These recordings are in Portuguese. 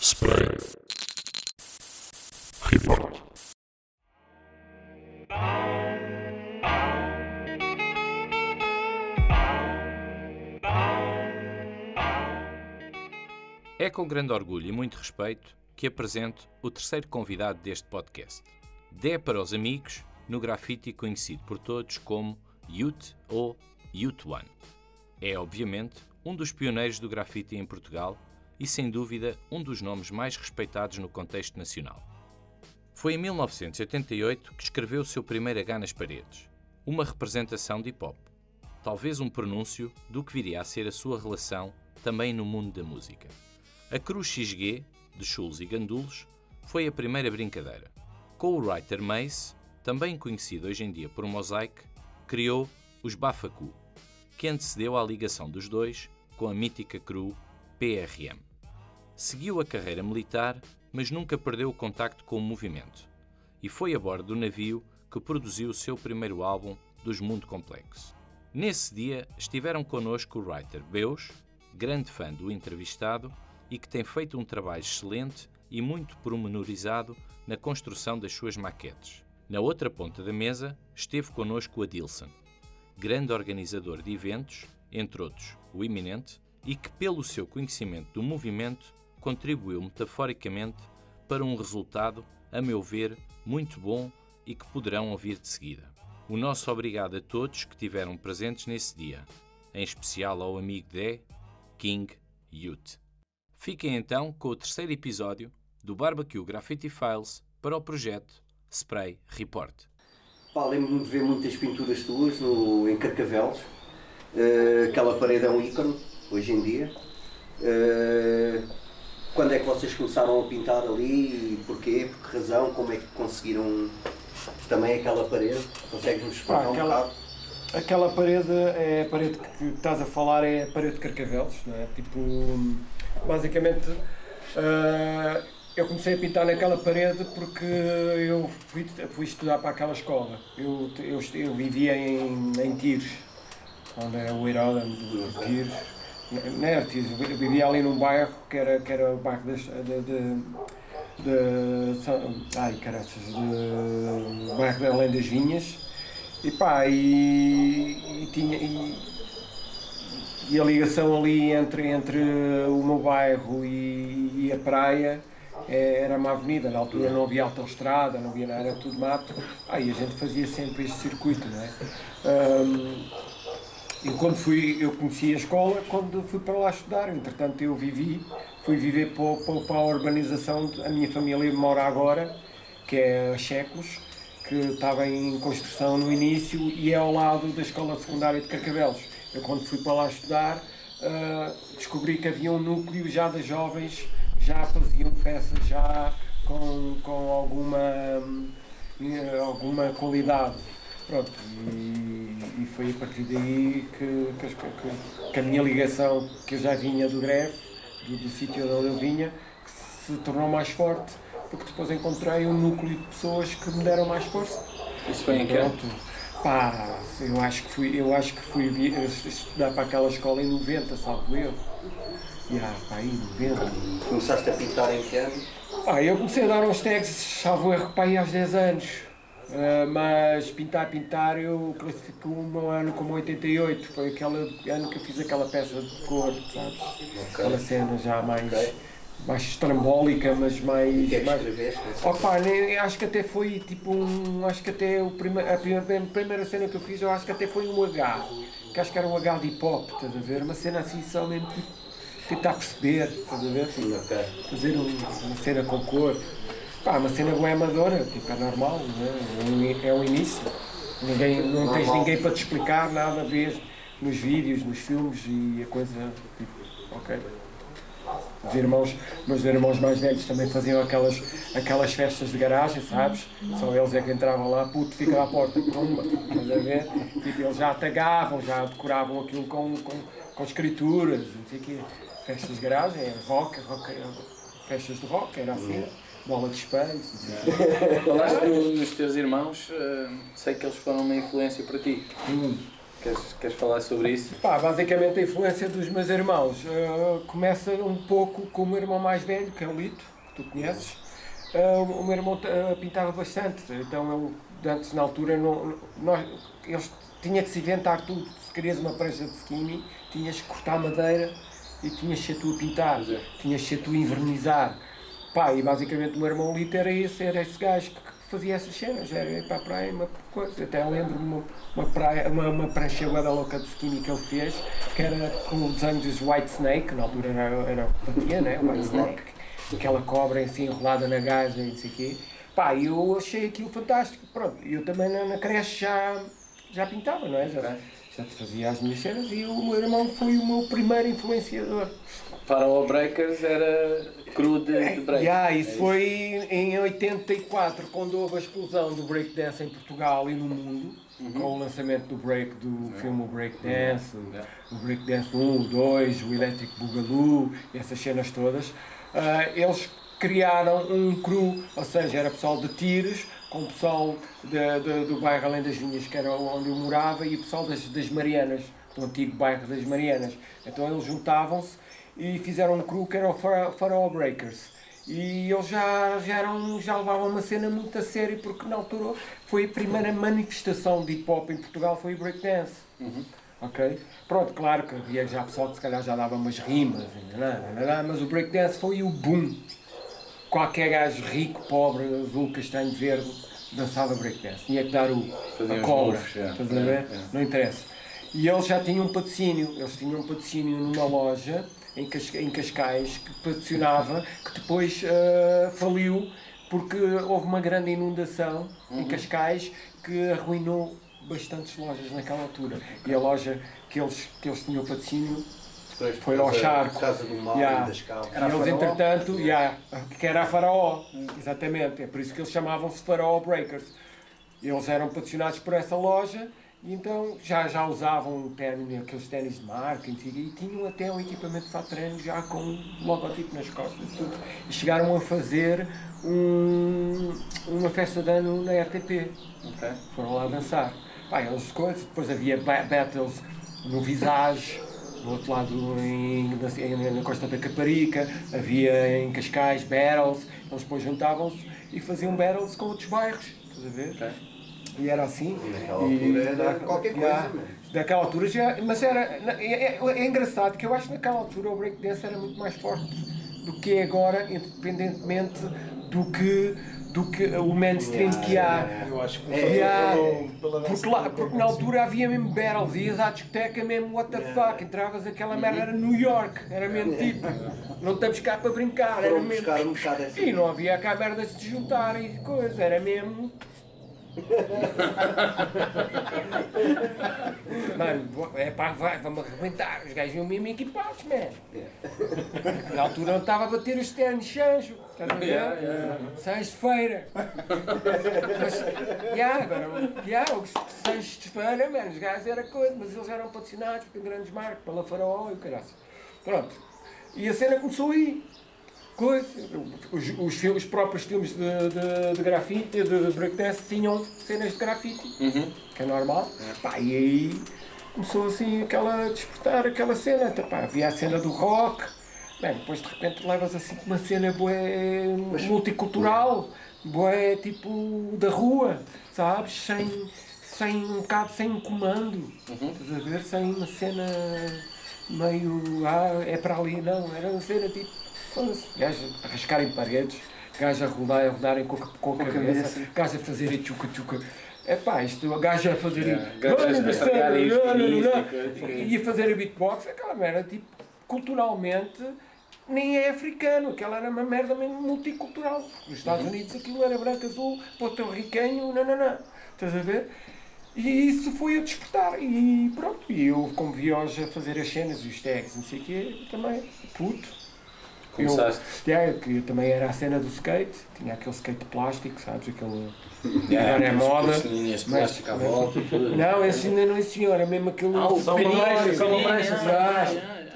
Spray. Report. É com grande orgulho e muito respeito que apresento o terceiro convidado deste podcast. Dé para os amigos no grafite conhecido por todos como Youth ou Youth One. É, obviamente, um dos pioneiros do grafite em Portugal e, sem dúvida, um dos nomes mais respeitados no contexto nacional. Foi em 1988 que escreveu o seu primeiro H nas paredes, uma representação de hip-hop, talvez um pronúncio do que viria a ser a sua relação também no mundo da música. A Cruz XG, de chulos e gandulos, foi a primeira brincadeira. Com o writer Mace, também conhecido hoje em dia por Mosaic, criou os Bafacu, que antecedeu à ligação dos dois com a mítica crew PRM. Seguiu a carreira militar, mas nunca perdeu o contacto com o movimento, e foi a bordo do navio que produziu o seu primeiro álbum dos Mundo Complexo. Nesse dia estiveram connosco o writer Beus, grande fã do entrevistado e que tem feito um trabalho excelente e muito pormenorizado na construção das suas maquetes. Na outra ponta da mesa esteve connosco Adilson, grande organizador de eventos, entre outros o Iminente, e que, pelo seu conhecimento do movimento, contribuiu metaforicamente para um resultado, a meu ver, muito bom e que poderão ouvir de seguida. O nosso obrigado a todos que tiveram presentes nesse dia, em especial ao amigo Dé, King Youth. Fiquem então com o terceiro episódio do Barbecue Graffiti Files para o projeto Spray Report. Lembro-me de ver muitas pinturas tuas no, em Carcavelos. Eh, aquela parede é um ícone, hoje em dia. Eh, quando é que vocês começaram a pintar ali e porquê? Por que razão? Como é que conseguiram também aquela parede? Consegues-nos explicar um aquela- bocado? Aquela parede é a parede que estás a falar é a parede de Carcavelos, não é? Tipo, basicamente ah, eu comecei a pintar naquela parede porque eu fui, fui estudar para aquela escola. Eu, eu, eu vivia em, em Tires, onde é o Heródano de Tires. Não era Tires, eu vivia ali num bairro que era, que era o bairro das, de, de, de São- ai caraças, de bairro de Além das Vinhas. E pá, e, e tinha. E, e a ligação ali entre, entre o meu bairro e, e a praia era uma avenida. Na altura não havia autoestrada, não havia nada, era tudo mato. Aí a gente fazia sempre este circuito, não é? Ahm, e quando fui, eu conheci a escola quando fui para lá estudar. Entretanto, eu vivi, fui viver para, para, a urbanização. A minha família mora agora, que é Checos, que estava em construção no início e é ao lado da escola secundária de Carcavelos. Eu, quando fui para lá estudar, ah, descobri que havia um núcleo já de jovens, já faziam peças já com, com alguma, hum, eh, alguma qualidade. Pronto, e, e foi a partir daí que, que, que- que a minha ligação, que eu já vinha do greve, do, do sítio de onde eu vinha, que se tornou mais forte, porque depois encontrei um núcleo de pessoas que me deram mais força. Isso foi em que? Pronto. Pá, eu acho que fui, eu acho que fui estudar para aquela escola em 90, salvo eu. Já, pá, aí 90. Começaste a pintar em que ano? Ah, eu comecei a dar uns tags, salvo erro, para aí aos 10 anos. Ah, mas pintar, pintar, eu classifico o meu ano como 88. Foi aquele ano que eu fiz aquela peça de cor, sabes? Aquela cena já mais, Ok. mais estrambólica, mas mais. Que é que mais... escreveste? Opa, nem- acho que até foi tipo um. Acho que até o prime, a primeira, a primeira cena que eu fiz, eu acho que até foi um H. Que acho que era um H de hip hop, estás a ver? Uma cena assim só mesmo tipo, tentar perceber, estás a ver? Sim, ok. fazer um- uma cena com cor. Pá, uma cena boa amadora, tipo, é normal, não é? É um- É o início. Ninguém, não tens Normal. ninguém para te explicar nada, vês nos vídeos, nos filmes e a coisa, tipo, ok. Os irmãos, meus irmãos mais velhos também faziam aquelas, aquelas festas de garagem, sabes? Só eles é que entravam lá, puto, fica à porta, pumba, estás a ver? Tipo, eles já tagavam, já decoravam aquilo com, com, com escrituras, não sei o quê. Festas de garagem, é rock, rock, festas de rock, era assim, bola de espelho. Falaste no- nos teus irmãos, eh, sei que eles foram uma influência para ti. Hum. Queres, queres falar sobre isso? Pá, basicamente a influência dos meus irmãos uh, começa um pouco com o meu irmão mais velho, que é o Lito, que tu conheces. Uh, o meu irmão uh, pintava bastante, então ele, antes na altura, não, nós, eles tinha que se inventar tudo. Se querias uma prancha de skinny, tinhas que cortar madeira e tinhas que ser tu a pintar, é. tinhas que ser tu a invernizar. Pá, e basicamente o meu irmão Lito era esse, era esse gajo que fazia essas cenas, era ir para a praia, uma coisa. Até lembro-me uma, uma, praia, uma, uma prancha louca de skinny que ele fez, que era com o desenho dos White Snake, na altura era, era batia, né? White Snake, aquela cobra assim enrolada na gaja e não sei o quê. Pá, eu achei aquilo fantástico. Pronto, eu também na, na creche já, já pintava, não é? Já, já fazia as minhas cenas e o meu irmão foi o meu primeiro influenciador. Faraó Breakers era cru de, de break. Yeah, isso é foi em 84, quando houve a explosão do breakdance em Portugal e no mundo, uhum. com o lançamento do break do uhum. filme Breakdance, uhum. o Breakdance 1, 2, o Electric Boogaloo, essas cenas todas. Uh, eles criaram um cru, ou seja, era pessoal de tiros, com o pessoal de, de, do bairro Além das Vinhas, que era onde eu morava, e o pessoal das, das Marianas, do antigo bairro das Marianas. Então eles juntavam-se e fizeram um crew que era o Faraó Breakers. E eles já, já, eram, já levavam uma cena muito a sério, porque na altura foi a primeira manifestação de hip hop em Portugal, foi o breakdance. Uhum. Ok? Pronto, claro que havia já pessoal que se calhar já dava umas rimas, mas o breakdance foi o boom. Qualquer gajo rico, pobre, azul, castanho, verde, dançava breakdance. Tinha que dar o, a cobra. É. Estás a ver? É, é. Não interessa. E eles já tinham um patrocínio. Eles tinham um patrocínio numa loja em, em Cascais que patrocinava, que depois uh, faliu porque houve uma grande inundação uhum. em Cascais que arruinou bastantes lojas naquela altura. E a loja que eles, que eles tinham patrocínio foi ao charco. Casa do Mal yeah. das E eles, entretanto, yeah, que era a Faraó, hum. exatamente. É por isso que eles chamavam-se Faraó Breakers. Eles eram patrocinados por essa loja então já, já usavam término, aqueles ténis de marca e tinham até um equipamento fato treino já com um logotipo nas costas tudo. E chegaram a fazer um, uma festa de ano na RTP. Okay. Foram lá dançar. Pá, eles coisas, depois havia battles no Visage, do outro lado em, na, na Costa da Caparica, havia em Cascais battles, eles depois juntavam-se e faziam battles com outros bairros. Estás a ver? Okay. E era assim. E naquela altura era qualquer coisa. Já, naquela altura já. Mas era. É, é, é, engraçado que eu acho que naquela altura o breakdance era muito mais forte do que é agora, independentemente do que do que o mainstream yeah, que há. Eu acho que yeah, pela, porque, lá, porque na altura havia mesmo battles, ias à discoteca mesmo, what the yeah. fuck, entravas aquela merda, era New York, era mesmo tipo, não estamos cá para brincar, era mesmo. Um assim. E não havia cá merdas de se juntar e coisa, era mesmo. Mano, é pá, vai, vamos arrebentar. Os gajos iam mesmo equipados, man. Na altura não estava a bater os ternos chanjo. Estás a ver? Yeah, yeah. Sexta-feira. Mas, yeah, agora, yeah, os sexta-feira, mano, os gajos era coisa, mas eles eram patrocinados por grandes marcas, pela Faraó e o caralho. Pronto. E a cena começou aí coisa. Os, os, os próprios filmes de, de, de grafite, de breakdance, tinham cenas de grafite, uhum. que é normal. É. Pá, e aí começou assim aquela a despertar aquela cena. Tá, pá, havia a cena do rock, Bem, depois de repente levas assim uma cena bué, multicultural, bué tipo da rua, sabes? Sem, sem um bocado sem um comando, uhum. estás a ver? Sem uma cena meio, ah, é para ali, não, era uma cena tipo Gajos a rascarem paredes, gajos a rodar, a rodarem com, com, com a cabeça, gajos a fazerem tchuca-tchuca. É pá, isto, a gaja a fazer. E a fazer a beatbox, aquela merda, tipo, culturalmente, nem é africano, aquela era uma merda mesmo multicultural. Nos Estados uhum. Unidos aquilo era branco, azul, porto-riquenho, não, não, não. Estás a ver? E isso foi a despertar. E pronto, e eu, como vi hoje a fazer as cenas e os tags, não sei o quê, também, puto Começaste? Eu, yeah, que também era a cena do skate, tinha aquele skate plástico, sabes? Aquele. Yeah, agora é moda. linhas de plástico à volta. Não, esse ainda não existia, era mesmo aquele. Ah, o pequenininho,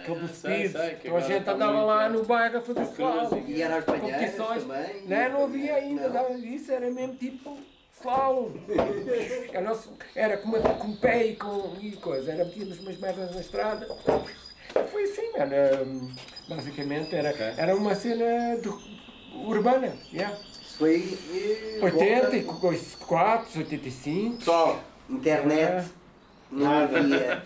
aquele do speed. Então a gente andava lá no bairro a fazer slalom. E era as competições. Não, não havia ainda nada disso, era mesmo tipo slalom. Era com, com pé e com e coisa. Era metíamos umas merdas na estrada. Foi assim, mano. Basicamente era, era uma cena de, urbana. Yeah. Isso foi. eh, 84, 85. Pessoal, internet. É. Não havia.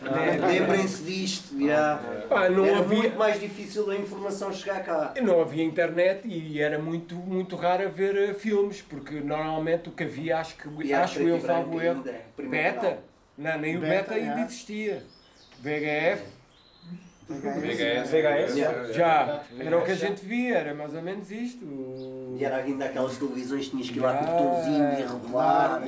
Lembrem-se disto. já. Pá, não Era havia- muito mais difícil a informação chegar cá. Não havia internet e era muito, muito raro ver eh, filmes, porque normalmente o que havia, acho que E era acho eu, e salvo erro, beta. Não, nem o Beta, beta ainda é. existia. VHF, VHS. VHS. Yeah. já, era o que a gente via, era mais ou menos isto. E era ainda aquelas televisões que tinhas que ir lá com o Ah, botãozinho e rebolar.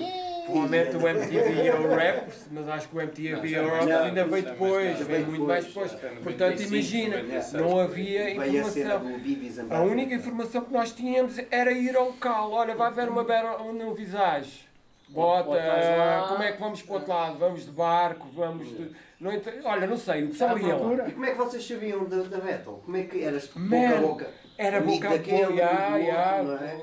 Provavelmente o MTV e o Rappers, mas acho que o MTV e já, ainda veio depois, veio muito mais depois. Portanto, 95, imagina, 96. não havia informação. A única informação que nós tínhamos era ir ao local. Olha, vai haver uma battle no Visage. Bota, como é que vamos para o outro lado? Vamos de barco, vamos de. Não inter- Olha, não sei, o pessoal ia lá. E como é que vocês sabiam da, da Battle? Como é que eras boca Man, a boca? Era boca a boca, não é?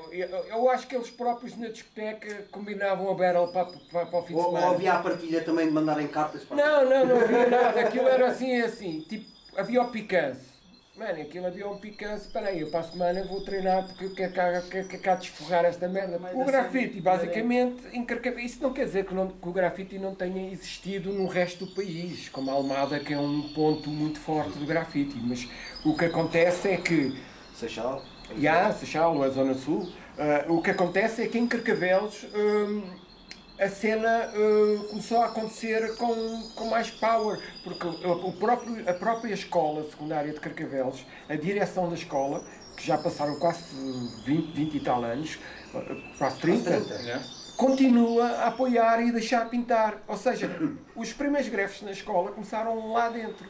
Eu, acho que eles próprios na discoteca combinavam a battle para, para, para o fim de Ou, ou semana. havia a partilha também de mandarem cartas para Não, não, não havia nada. Aquilo era assim, assim. Tipo, havia o picance. Mano, aquilo havia um picance. Espera aí, eu para a semana vou treinar porque eu quero cá, quero, quero cá desforrar esta merda. Mas O grafite, basicamente, encarca- isso não quer dizer que, não- que o grafite não tenha existido no resto do país, como a Almada, que é um ponto muito forte do grafite. Mas o que acontece é que Seixal. e há, Seixal, a Zona Sul. Ah, o que acontece é que em Carcavelos hum, a cena hum, começou a acontecer com, com mais power, porque o, próprio, a própria escola secundária de Carcavelos, a direção da escola, que já passaram quase 20, 20 e tal anos, ah, quase 30, Yeah. continua a apoiar e deixar pintar. Ou seja, os primeiros grefes na escola começaram lá dentro.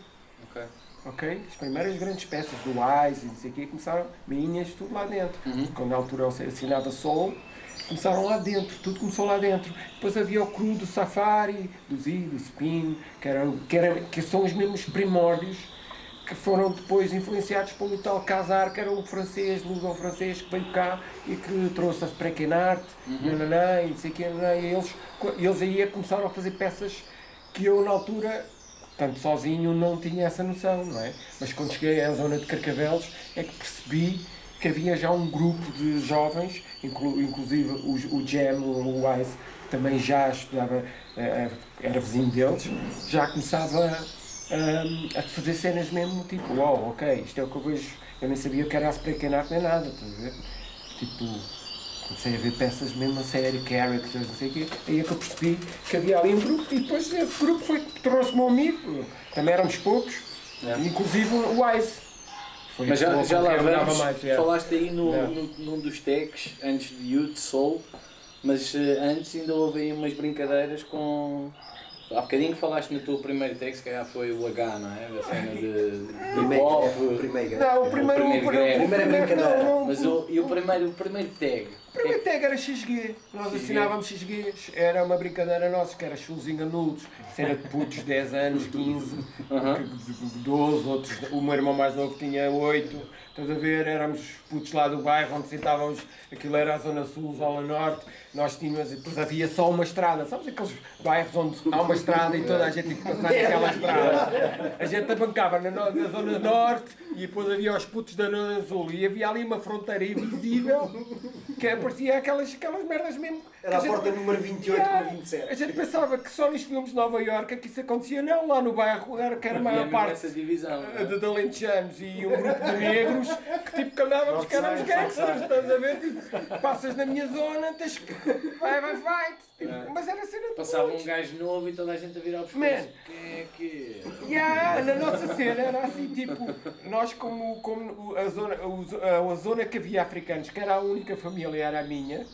Ok. Ok? As primeiras grandes peças do Wise e não sei o quê começaram, minhas, tudo lá dentro. Quando na altura assinava Soul, começaram lá dentro, tudo começou lá dentro. Depois havia o cru do Safari, do Z, do Spin, que, era, que, era, que são os mesmos primórdios que foram depois influenciados pelo tal Casar, que era um francês, luso-francês, que veio cá e que trouxe a Sprechen Art, nananã, e não sei o quê, e eles, eles aí começaram a fazer peças que eu, na altura, tanto sozinho, não tinha essa noção, não é? Mas quando cheguei à zona de Carcavelos, é que percebi que havia já um grupo de jovens, inclu- inclusive o, o Jam, o Wise, que também já estudava, eh, era vizinho deles, já começava hum, a fazer cenas mesmo, tipo, uau, ok, isto é o que eu vejo, eu nem sabia que era a Sprekenart nem nada, estás a ver? Tipo, comecei a ver peças mesmo a sério, characters, não sei o quê, aí é que eu percebi que havia ali um grupo, e depois esse grupo foi que trouxe-me um amigo, também éramos poucos, inclusive o Wise. Foi Mas já, já lá vamos. mais, é. Falaste aí no, É. no- num dos tags, antes de Youth Soul, mas eh, antes ainda houve aí umas brincadeiras com. Há bocadinho falaste no teu primeiro tag, se calhar foi o H, não é? Da cena de, de Primeiro pop. greve, o primeiro. Não, o primeiro, O primeiro o primeiro, brincadeira. não, não, Mas o, e o primeiro, o primeiro tag? Primeiro tag era XG. Nós assinávamos XG. Era uma brincadeira nossa, que era chulos enganudos. Cena de putos, 10 anos, 15, que- 12, outros. O meu irmão mais novo tinha 8. Estás a ver? Éramos putos lá do bairro onde sentávamos. Aquilo era a Zona Sul, Zona Norte. Nós tínhamos. e Depois havia só uma estrada. Sabes aqueles bairros onde há uma estrada e toda a gente tem que passar naquela estrada? A gente abancava na, na Zona Norte e depois havia os putos da Zona Sul. E havia ali uma fronteira invisível que parecia aquelas, aquelas merdas mesmo. Era a gente- porta número 28 Yeah. com 27. A gente pensava que só nos filmes de Nova Iorque que isso acontecia, não, lá no bairro era que era a maior parte essa divisão. é? de, de alentejanos e um grupo de negros que tipo que andávamos que éramos gangsters, estás a ver? Tipo, passas na minha zona, tens que. Vai, vai, vai. Tipo, Mas era cena de Passava um gajo novo e toda a gente a virar os Man. pescoços. Quem é que. Yeah, na nossa cena era assim, tipo, nós como, como o- a, zona, o- a, a zona que havia africanos, que era a única família, era a minha,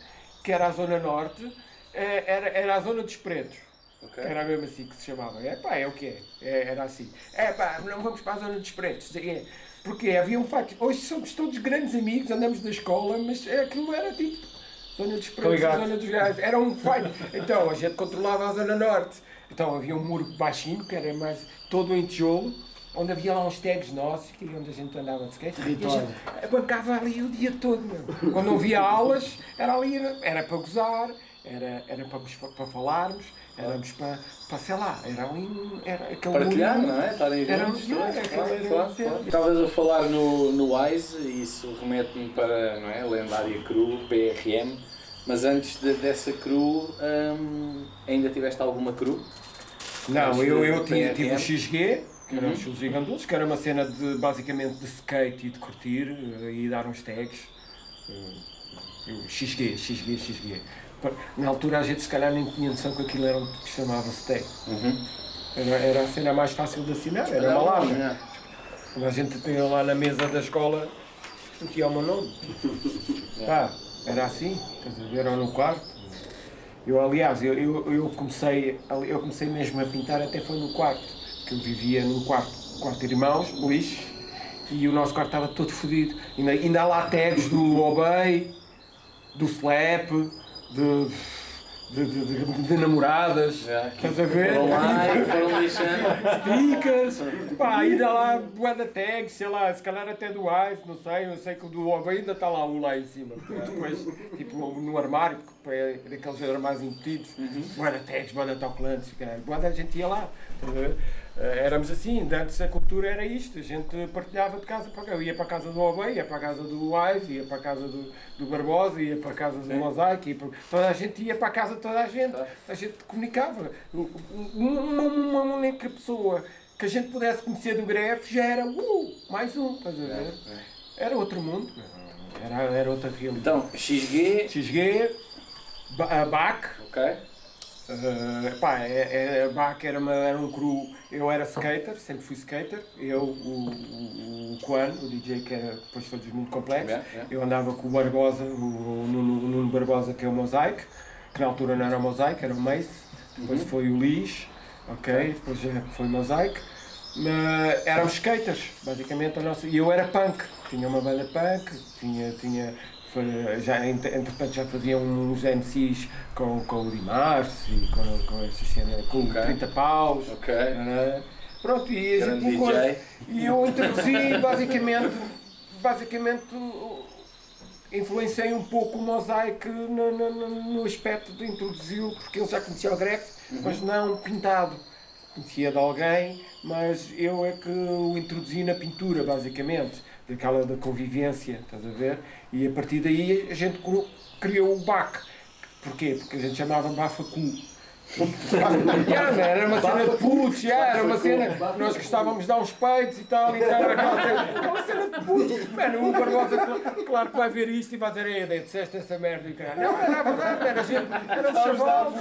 que era a zona norte, eh, era, era a zona dos pretos. Ok. Que era mesmo assim que se chamava. É pá, é o quê? É, era assim. É pá, não vamos para a zona dos pretos. É, porque havia um facto. Hoje somos todos grandes amigos, andamos na escola, mas é, aquilo era tipo. Zona dos pretos, zona dos gajos. Era um fight. Então a gente controlava a zona norte. Então havia um muro baixinho, que era mais todo em tijolo, onde havia lá uns tags nossos, que onde a gente andava de skate. E a gente bancava ali o dia todo, meu. Quando não havia aulas, era ali, era para gozar. era, era para, para falarmos, éramos para, para sei lá, era um. Era aquele Partilhar, mundo- não é? Estarem Era juntos, um- todos, é, claro, era claro, um- claro. Estavas a falar no, no Wise, e isso remete-me para não é, a lendária crew, PRM, mas antes de- dessa crew, hum, ainda tiveste alguma crew? Não, eu, eu tinha, tive o XG, que eram Uhum. os Gigandulos, que era uma cena de, basicamente de skate e de curtir eh, e dar uns tags. Eh, eu, XG, XG, Na altura a gente se calhar nem tinha noção que aquilo era um que chamava-se tag. Uhum. Era, era a cena mais fácil de assinar, era uma larga. Quando a gente tinha lá na mesa da escola, metia o meu nome. Pá, era assim, estás a ver, era no quarto. Eu, aliás, eu, eu, eu, comecei, eu comecei mesmo a pintar até foi no quarto, que eu vivia num quarto, quarto de irmãos, lixo, e o nosso quarto estava todo fodido. Ainda, ainda há lá tags do Obey, do Slap, de, de, de, de- de namoradas, que estás a ver? Foram lá e foram lixando. Stickers, pá, ainda lá bué da tag, sei lá, se calhar até do Ice, não sei, eu sei que o do Obey ainda está lá um lá em cima. Depois, tipo, no armário, porque é daqueles armários embutidos, bué da tags, bué da autocolantes, caralho, bué da gente ia lá. estás a ver? Eh, Éramos assim, antes a cultura era isto, a gente partilhava de casa para cá. Eu ia para a casa do Obey, ia para a casa do Wise, ia para a casa do, do Barbosa, ia para a casa do Mosaic, ia para... toda a gente ia para a casa de toda a gente. Tá. A gente comunicava. Uma, uma única pessoa que a gente pudesse conhecer do greve já era uh, mais um, estás a ver? Era outro mundo, era, era outra realidade. Então, XG, XG, BAC, ok. Uh, pá, é, é, a BAC era, uma, era um crew, eu era skater, sempre fui skater, eu, o, o, o Quan, o DJ que era, depois foi dos muito complexo, Yeah, yeah. eu andava com o Barbosa, o, o Nuno, o Nuno Barbosa que é o Mosaic, que na altura não era o Mosaic, era o Mace, depois Uhum. foi o Lish, ok, depois já foi o Mosaic, mas éramos skaters, basicamente a nossa, e eu era punk, tinha uma banda punk, tinha, tinha já, ent- entretanto já fazia uns MCs com, com o Dimarce e com, com essas cenas, com Ok. 30 paus, Ok. né? Pronto, e a gente coisa- E eu introduzi basicamente, basicamente influenciei um pouco o Mosaic no, no, no- aspecto de introduzi-lo, porque ele já conhecia o greve, mas não pintado. Conhecia de alguém, mas eu é que o introduzi na pintura, basicamente, daquela da convivência, estás a ver? E a partir daí a gente criou o BAC. Porquê? Porque a gente chamava Bafacu. Yeah, era uma cena de putos, yeah, era uma cena. Nós gostávamos de dar uns peitos e tal, e tal, era cena, aquela cena de putos. Mano, o Barbosa, cl- claro que vai ver isto e vai dizer, ei, disseste essa merda e caralho. Não, era verdade, era gente, éramos chavalos,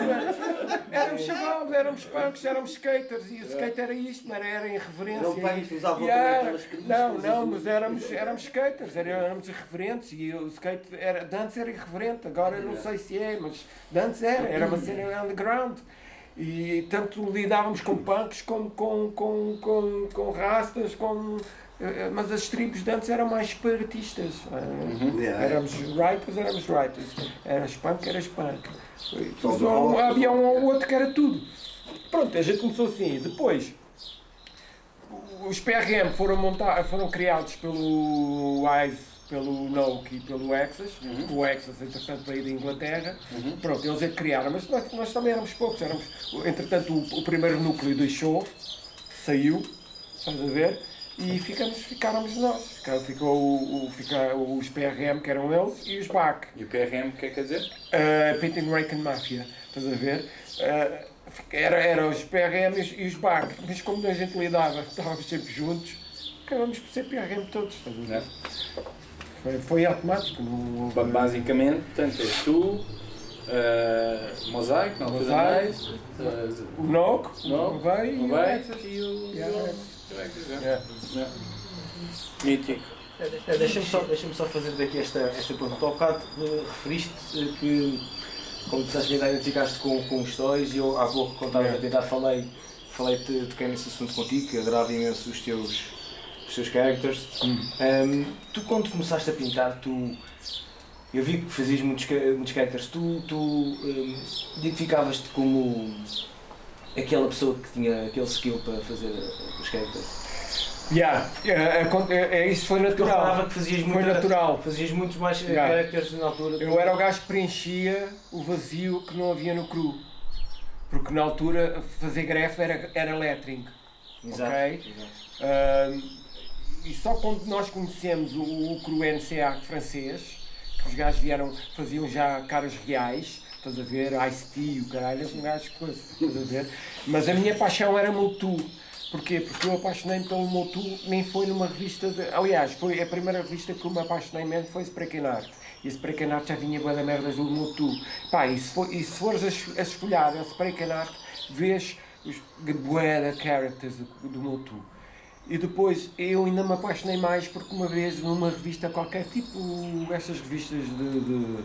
éramos chavalos, éramos punks, éramos skaters, e o skate era isto, mano, era irreverência. Eram punks, usavam Yeah, cristas, Não, não, mas éramos, éramos skaters, era- éramos irreverentes e o skate era, antes era irreverente, agora não sei se é, mas de antes era, era uma cena underground. E tanto lidávamos com punks como com, com, com, com rastas, com, eh, mas as tribos de antes eram mais separatistas. eh, Yeah. Éramos writers, éramos writers. Eras punk, eras punk. Um- havia um ou outro que era tudo. Pronto, a gente começou assim. Depois, os PRM foram, montar, foram criados pelo WISE, pelo Noke e pelo Exas. O Exas, entretanto, veio da Inglaterra. Pronto, eles é que criaram, mas nós, nós também éramos poucos. Éramos, entretanto, o, o primeiro núcleo deixou, saiu, estás a ver? E ficamos, ficáramos nós. Ficou, ficou o, fica, os PRM, que eram eles, e os BAC. E o PRM, o que é que quer dizer? Uh, Painting Rake and Mafia, estás a ver? Uh, era, era os PRM e os- BAC, mas como a gente lidava, estávamos sempre juntos, acabamos por ser PRM todos, estás a ver? Né? Foi, foi automático. Não, Ba- Basicamente, portanto, és tu, eh, Mosaic, na altura Mosaic. mais, eh, o Noco, Não, o Vai e o vai Exas. e o Exas, é. É. Mítico. Eh, Deixa-me só, deixa só fazer daqui esta, esta pergunta. Há bocado eh, referiste que, como disseste, ainda identificaste com, com os stories e eu há pouco, quando estavas a tentar, falei, falei te, toquei nesse assunto contigo, que adorava imenso os teus, os teus characters. Ehm, tu, quando começaste a pintar, tu. Eu vi que fazias muitos, muitos characters. Tu, tu ehm, identificavas-te como aquela pessoa que tinha aquele skill para fazer os characters? Yeah, é, é, é, isso foi natural. que fazias Foi natural. fazias muito mais eh, Yeah. caracteres na altura. Eu era o gajo que preenchia o vazio que não havia no cru. Porque na altura fazer grefe era, era lettering. Exato. ok? exato. Ahm, e só quando nós conhecemos o, o cru NCA francês, que os gajos vieram, faziam já caras reais, estás a ver, Ice-T, o caralho, um gajo coisa, estás a ver? Mas a minha paixão era Motu. Porquê? Porque eu apaixonei-me pelo Motu, nem foi numa revista de... Aliás, foi a primeira revista que eu me apaixonei mesmo foi Sprechen Art. E Art já vinha bué da merdas do Motu. Pá, e se, for, e se fores a, a esfolhar a Sprechen Art, vês os da characters do, do Motu. E depois eu ainda me apaixonei mais porque uma vez numa revista qualquer, tipo estas revistas de, de,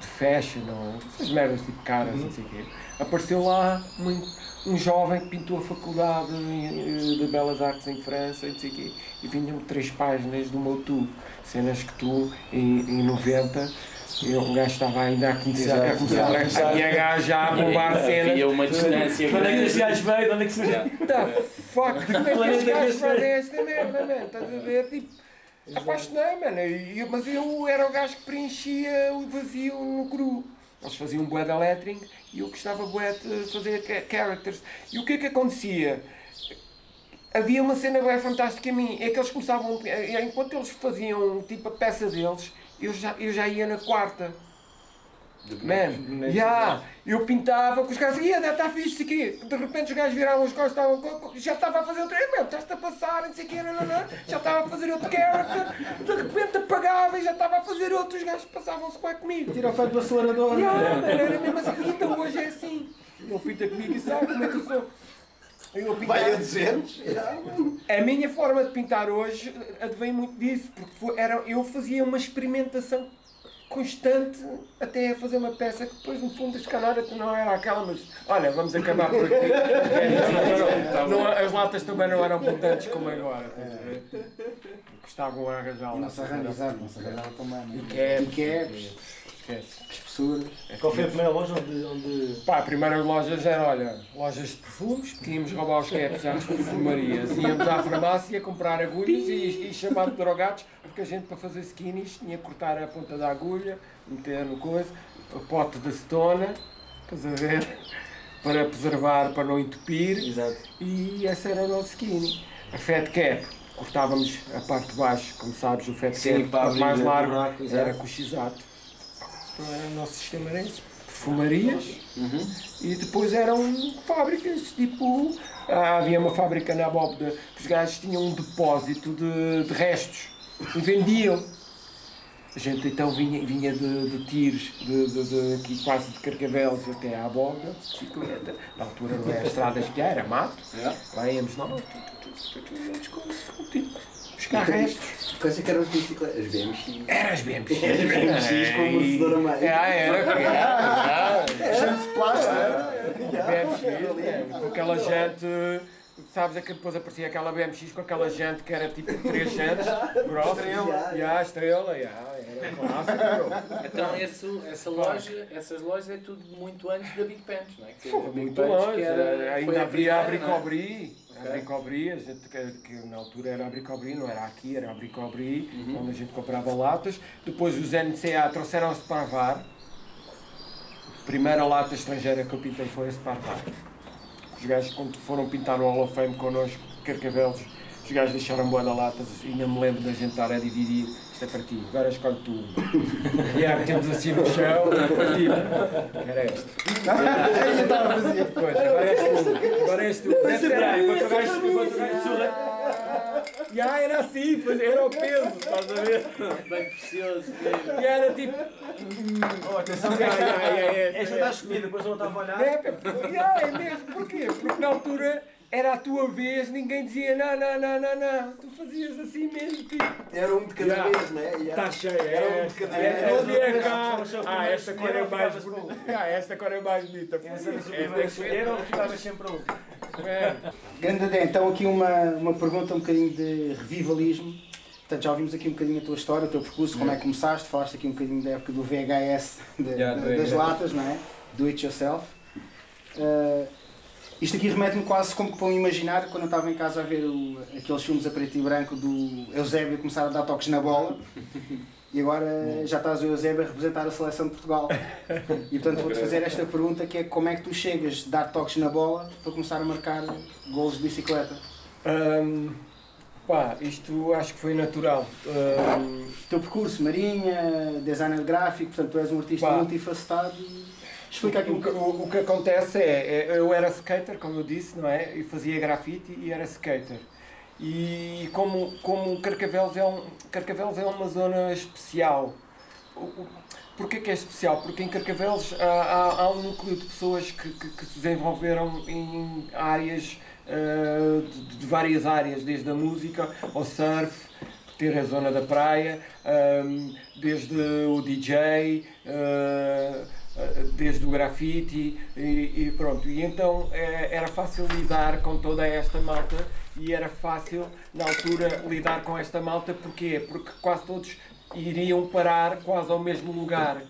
de fashion, ou essas merdas tipo caras, não sei o quê, apareceu lá um, um jovem que pintou a faculdade em- de Belas Artes em França e não sei o quê, e vinham três páginas do meu tu, cenas que tu em, em 90 e um gajo estava ainda a começar, a, começar a, a, já a bombar cenas. Havia uma distância Quando é que os gajos veio? Onde é que se The fuck? Como é que os gajos fazem esta merda, mano? Estás a ver? Tipo, apaixonei, mano. E eu- Mas eu era o gajo que preenchia o vazio no cru. Eles faziam bué de lettering e eu gostava bué de fazer characters. E o que é que acontecia? Havia uma cena bem fantástica a mim, é que eles começavam, eh, enquanto eles faziam tipo a peça deles, eu já, eu já ia na quarta. Man, já, eu pintava com os gajos, ia, está fixe, isso aqui. De repente os gajos viravam os costas, estavam, já estava a fazer outro, "Eh, meu, estás-te a passar, não sei o quê, não, não, não." já estava a fazer outro character, de repente apagava e já estava a fazer outro, os gajos passavam-se bem comigo. Tira o pé do acelerador. Já, mano, era mesmo assim, ainda hoje é assim. Ele pinta comigo e sabe como é que eu sou. Eu pintava- Vai a 200? a minha forma de pintar hoje advém muito disso, porque foi- era, eu fazia uma experimentação constante até fazer uma peça que depois no fundo a escalar até não era aquela, mas olha, vamos acabar por aqui. Não, não, as latas também não eram abundantes como agora. a? Gostavam a arranjar E não se não se arranjava também. E caps. E caps, Esquece. Qual foi a primeira loja onde. onde... Pá, primeiras lojas eram, olha, lojas de perfumes, porque íamos roubar os caps às perfumarias. Íamos à farmácia comprar agulhas e, e chamar de drogados, porque a gente para fazer skinnies tinha que cortar a ponta da agulha, meter no coisa, o pote de acetona, estás a ver? Para preservar, para não entupir. Exato. E essa era o nosso skinny. A fat cap, cortávamos a parte de baixo, como sabes, o fat cap, a mais largo, buraco, era com x-ato. Então era o nosso sistema esse. Perfumarias e depois eram fábricas, tipo, ah, havia uma fábrica na que os gajos tinham um depósito de, de restos e vendiam. A gente então vinha, vinha de, de tiros, de, de, de aqui quase de Carcavelos até à Bóbeda, bicicleta. Na altura não era estradas que era mato. Yeah. Lá íamos nós, íamos tipo, buscar restos. Coisa que eram as bicicletas, as BMX. Era as BMX. As BMX com amortecedor a meio. É, era, era. Era de plástico. BMX, é, com aquela jante, sabes é que depois aparecia aquela BMX com aquela jante que era tipo três jantes grossas. Estrela. E a estrela, e a, era clássico. Então esse, essa loja, essas lojas é tudo muito antes da Big Pants, não é? Que Pô, Big muito Pants, longe, que era- foi ainda havia a primeira, Bricobri, a. Bricobri, a gente, que, na altura era a Bricobri, não era aqui, era a Bricobri, Uhum. onde a gente comprava latas. Depois os NCA trouxeram-se para VAR. A primeira lata estrangeira que eu pintei foi a VAR. Os gajos, quando foram pintar no Hall of Fame connosco, Carcavelos, os gajos deixaram boa da latas e ainda me lembro da gente estar a dividir. Isto é para ti, agora escolhe tu. e aí metemos assim no chão, para ti. Era este. Eu estava a fazer. Pois, agora és tu. Agora és tu. Deve ser enquanto o gajo assim. surra. Já era assim, era o peso, estás a ver? Bem precioso. E era tipo. Oh, atenção, ya, ya, esta está escolhida, depois eu não estava a olhar. É, é mesmo, porquê? Porque na altura era a tua vez, ninguém dizia não, não, não, não, não. Tu fazias assim mesmo, tipo. Era um de cada Yeah. vez, não é? Yeah. Está cheia, Era um é. de cada é, vez. onde é cá? Só o seu Ah, esta cor é mais bonita. Ah, esta cor é mais bonita. Era o É, primeiro a escolher ou ficavas sempre a última? é. Grande Adé, então aqui uma, uma pergunta um bocadinho de revivalismo. Portanto, já ouvimos aqui um bocadinho a tua história, o teu percurso, como é que começaste, falaste aqui um bocadinho da época do VHS, de- Yeah, de- das latas, não é? Do it yourself. Uh, Isto aqui remete-me quase como que para um imaginar quando eu estava em casa a ver o, aqueles filmes a preto e branco do Eusébio começar a dar toques na bola e agora já estás o Eusébio a representar a seleção de Portugal. E portanto vou-te fazer esta pergunta que é como é que tu chegas a dar toques na bola para começar a marcar golos de bicicleta? Hum, pá, isto acho que foi natural. Hum, O teu percurso, Marinha, designer gráfico, portanto tu és um artista Pá. multifacetado. Explica aqui o, o, o que acontece é, é, eu era skater, como eu disse, não é? E fazia grafite e era skater. E como, como Carcavelos é, um, Carcavelos é uma zona especial. Porquê que é especial? Porque em Carcavelos há, há, há um núcleo de pessoas que, que, que se desenvolveram em áreas, eh, de, de várias áreas, desde a música ao surf, ter a zona da praia, ahm, desde o DJ, eh, desde o grafite e, e pronto. E então eh, era fácil lidar com toda esta malta e era fácil na altura lidar com esta malta porquê? Porque quase todos iriam parar quase ao mesmo lugar.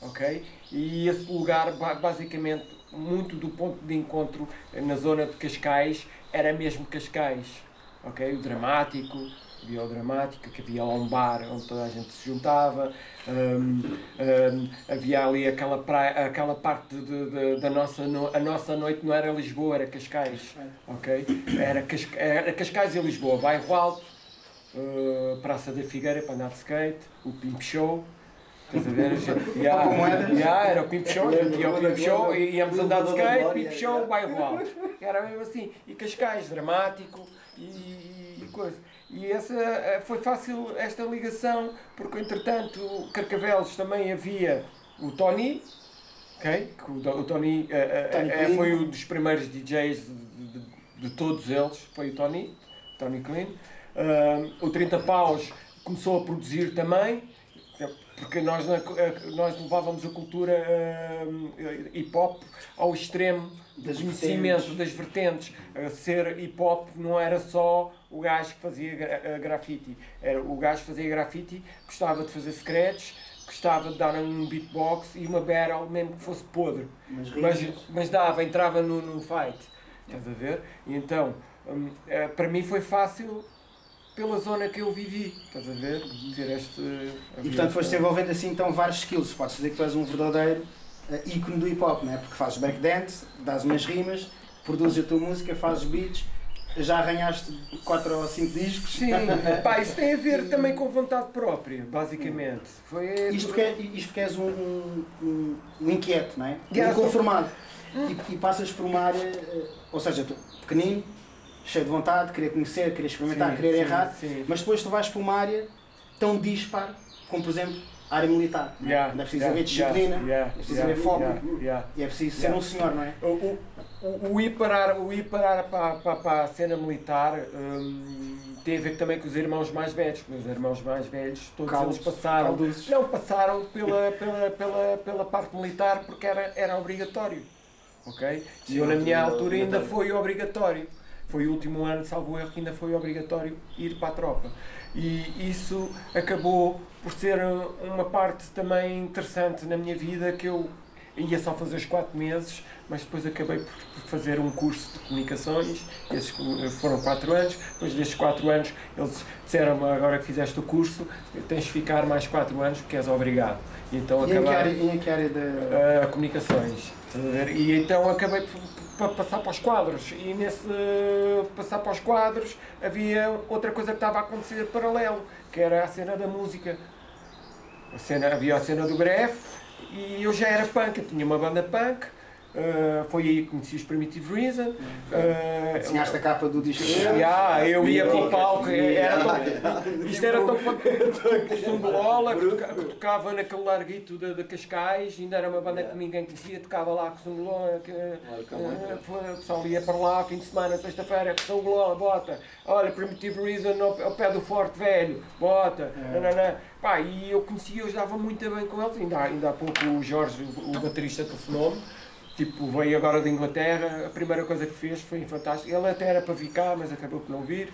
Ok? E esse lugar, ba- basicamente, muito do ponto de encontro na zona de Cascais, era mesmo Cascais. Ok? O dramático, dramático, que havia lá um bar onde toda a gente se juntava, hum, hum, havia ali aquela, praia, aquela parte de, de- da nossa, no- a nossa noite não era Lisboa, era Cascais. Ok? Era, Casca- era Cascais e Lisboa, bairro alto, uh, Praça da Figueira para andar de skate, o Pimp Show. Estás a ver? Era o Pimp Show, ia ao Pimp Show e íamos andar de skate, Pimp Show, bairro alto. Era mesmo assim. E Cascais, dramático e, e coisa. E essa eh, foi fácil esta ligação, porque entretanto, Carcavelos também havia o Tony, ok? Que o, o Tony, eh, Clean. foi um dos primeiros DJs de, de- de todos eles, foi o Tony, Tony Clean. O 30 Paus começou a produzir também, porque nós, nós levávamos a cultura hip hop ao extremo Das vertentes. das vertentes. Ser hip hop não era só o gajo que fazia gra- grafite, era o gajo que fazia grafite, gostava de fazer scratch, gostava de dar um beatbox e uma battle, mesmo que fosse podre. Mas Mas, mas dava, entrava no, no fight. Estás a ver? E então, hum, eh, para mim foi fácil pela zona que eu vivi. Estás a ver? Ter este. E portanto foste desenvolvendo assim então vários skills. Podes dizer que tu és um verdadeiro ícone do hip hop, não é? Porque fazes breakdance, dás umas rimas, produzes a tua música, fazes beats, já arranhaste 4 ou 5 discos. Sim, pá, isso tem a ver também com vontade própria, basicamente. Foi. Isto porque, é- isto és um, um, um- inquieto, não é? Um inconformado. E, e passas por uma área, eh, ou seja, tu, pequenino, cheio de vontade, querer conhecer, querer experimentar, Sim, querer sim, errar, sim. mas depois tu vais para uma área tão dispar como, por exemplo, área militar. não é? Yeah, é preciso yeah, haver disciplina, yeah, é preciso yeah, haver foco yeah, yeah. e é preciso ser Yeah. um senhor, não é? O, o, o, o ir parar, o ir parar para, para, para a cena militar hum, tem a ver também com os irmãos mais velhos. Os irmãos mais velhos, todos Caldos, eles passaram. Não, passaram pela, pela, pela, pela parte militar porque era, era obrigatório. Ok? E eu, na minha altura, ainda foi obrigatório. Foi o último ano, salvo erro, que ainda foi obrigatório ir para a tropa. E isso acabou por ser uma parte também interessante na minha vida que eu ia só fazer os quatro meses, mas depois acabei por fazer um curso de comunicações, esses foram quatro anos, depois destes quatro anos eles disseram-me agora que fizeste o curso, tens de ficar mais quatro anos porque és obrigado. E então E em que área, em que área de... Uh, comunicações. Estás a ver? E então acabei por passar para os quadros. E nesse uh, passar para os quadros havia outra coisa que estava a acontecer paralelo, que era a cena da música. Cena, havia a cena do greve e eu já era punk, eu tinha uma banda punk. Uh, foi aí que conheci os Primitive Reason. Uh, Desenhaste a capa do disco. Yeah, eu ia para o palco, era tão, isto era tão Lola, que, toca- que tocava naquele larguito de, de Cascais, ainda era uma banda que ninguém conhecia, tocava lá com que, eh, o pessoal ia para lá, fim de semana, sexta-feira, com Lola, bota, olha, Primitive Reason ao, ao pé do Forte Velho, bota, nananã. Pá, e eu conhecia, eu dava muito bem com eles, ainda, há- ainda há pouco o Jorge, o, o baterista, telefonou-me, Tipo, veio agora da Inglaterra, a primeira coisa que fez foi fantástico. Ele até era para vir cá, mas acabou por não vir.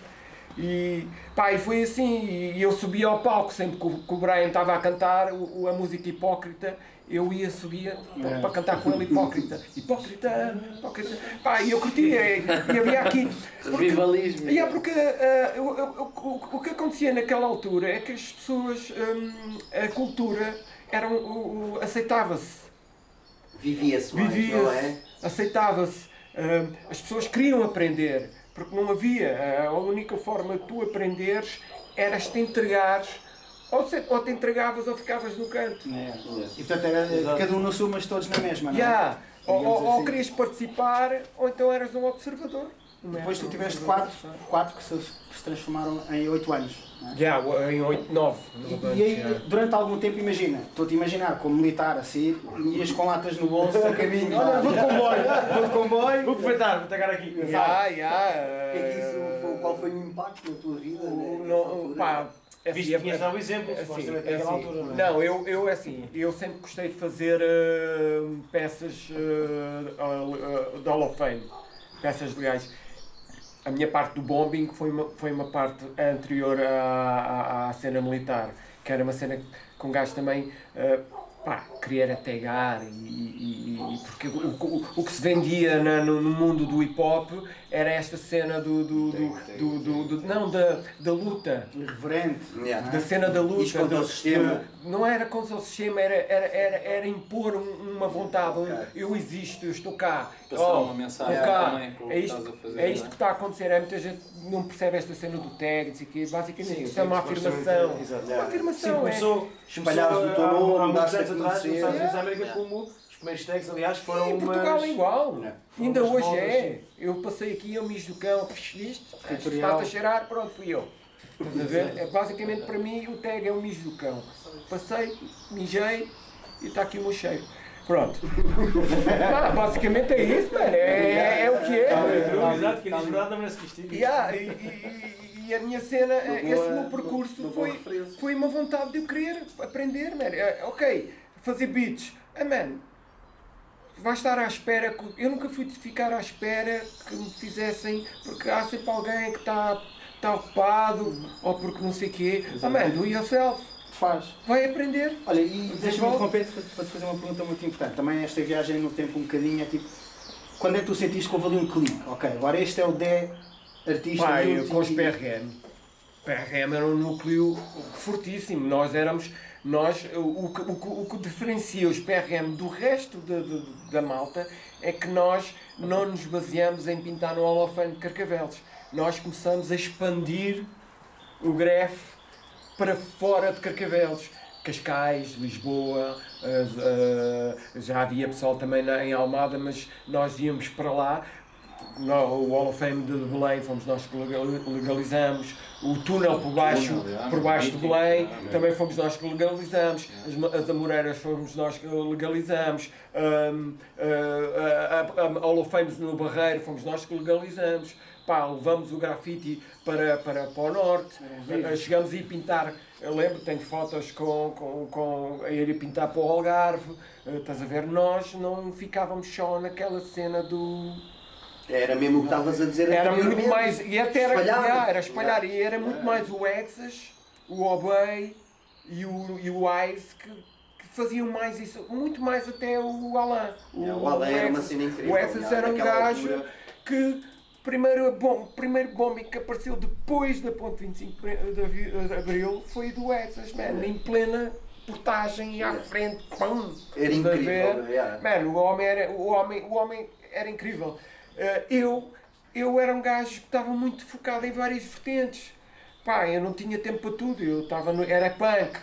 E, pá, e foi assim, e eu subi ao palco sempre que o, que o Brian estava a cantar o, a música hipócrita eu ia, subia para, para cantar com ele hipócrita. Hipócrita, hipócrita. Pá, e eu curtia. E, e havia aqui. Revivalismo. E é porque ah, eu- eu- o, o que acontecia naquela altura é que as pessoas, hum, a cultura, eram, o- o- aceitava-se. Vivia-se mais, não é? Aceitava-se. Hum, as pessoas queriam aprender, porque não havia. A única forma de tu aprenderes era te entregares, ou, se- ou te entregavas ou ficavas no canto. É. E portanto era cada um no seu, mas todos na mesma, não é? Yeah. Ou, Digamos ou- ou assim. querias participar, ou então eras um observador. não é? Depois tu Um tiveste quatro, quatro que se, que se transformaram em oito anos. Não é? Yeah, em 8, 9. E, e aí, durante algum tempo, imagina, estou-te a imaginar como militar assim, ias com latas no bolso a caminho, olha, vou de comboio, vou de comboio. Vou aproveitar, vou tacar aqui. O que é foi- qual foi o impacto na tua vida? né, não, pá, é Viste assim, tinhas é- dado o exemplo, assim, supostamente, é assim, altura, não é? Não, eu, eu é assim, eu sempre gostei de fazer eh, peças eh, eh, de Hall of Fame, peças legais. A minha parte do bombing foi uma, foi uma parte anterior à, à, à cena militar, que era uma cena com um gajo também, eh, pá, queria era pegar e, e- e- porque o, o, o que se vendia na- no, no mundo do hip hop era esta cena do, do, do, do, do- do- não, da, da luta, Irreverente. Yeah. da cena da luta. Do- sistema. de- não era contra o sistema, era, era, era, era impor um- uma vontade. um, eu existo, eu estou cá. Passar Oh, uma mensagem estou cá. também É que isto, estás a fazer, é isto não é? que está a acontecer. É, muita gente não percebe esta cena do tag, quê. Basicamente, Sim, isto é uma afirmação. exato. Uma Sim, afirmação. é. começou, Espalhares começou o teu nome, anos atrás, nos. Estados Unidos da. América, como os primeiros tags, aliás, foram umas... Portugal é igual. É. Ainda hoje é. Eu passei aqui, eu mijo do cão, Tutorial. está a cheirar, pronto, fui eu. Estás a ver? É, basicamente para mim o tag é o mijo do cão. Passei, mijei e está aqui o meu cheiro. Pronto. Ah, basicamente é isso, mano. É, é o que é. Exato, quem diz verdade não merece castigo. Yeah, e, a minha cena, esse meu percurso uma boa foi, foi uma vontade de eu querer aprender, man. É, Ok, fazer beats. Ah, man, vai estar à espera. que- Eu nunca fui de ficar à espera que me fizessem, porque há sempre alguém que está está ocupado ou porque não sei o quê. Ah, man, do yourself. Faz. Vai aprender. Olha, e deixa-me interromper para para te fazer uma pergunta muito importante. Também esta viagem no tempo um bocadinho é tipo, quando é que tu sentiste que houve ali um clique? Ok, agora este é o Dé artista Pai, com os PRM. PRM era um núcleo fortíssimo. Nós éramos. Nós, o, o, que- o, que- diferencia os PRM do resto de- de- da malta é que nós não nos baseamos em pintar no Hall of Fame de Carcavelos. Nós começamos a expandir o grefe para fora de Carcavelos. Cascais, Lisboa, as- ah, já havia pessoal também na- em Almada, mas nós íamos para lá. No- O Hall of Fame de Belém fomos nós que legal- legalizamos. O túnel por baixo, Túnel, por baixo de Belém também fomos nós que legalizamos. As, as Amoreiras fomos nós que legalizamos. Um, a, a, a Hall of Fame no Barreiro fomos nós que legalizamos. Pá, levamos o grafite para, para, para o norte. Uh, chegamos a ir pintar. Eu lembro, tenho fotos com, com, com a ir pintar para o Algarve. Uh, estás a ver? Nós não ficávamos só naquela cena do. Era mesmo o que estavas a dizer Era muito mais. E até era Espalhar. yeah, era espalhar. E era muito mais o Exas, o Obey e o, e o Ice que, que faziam mais isso. Muito mais até o Alan. Yeah, o Alan era uma cena incrível, O Exas yeah, era um gajo altura. que. Primeiro, bom, primeiro bombing que apareceu depois da ponte 25 de Abril foi do Exas, man, em plena portagem e à Yeah. frente, pum! Era incrível. yeah. Mano, o homem era, o homem, o homem era incrível. Eh, eu, eu era um gajo que estava muito focado em várias vertentes. Pá, eu não tinha tempo para tudo. Eu estava no, era punk.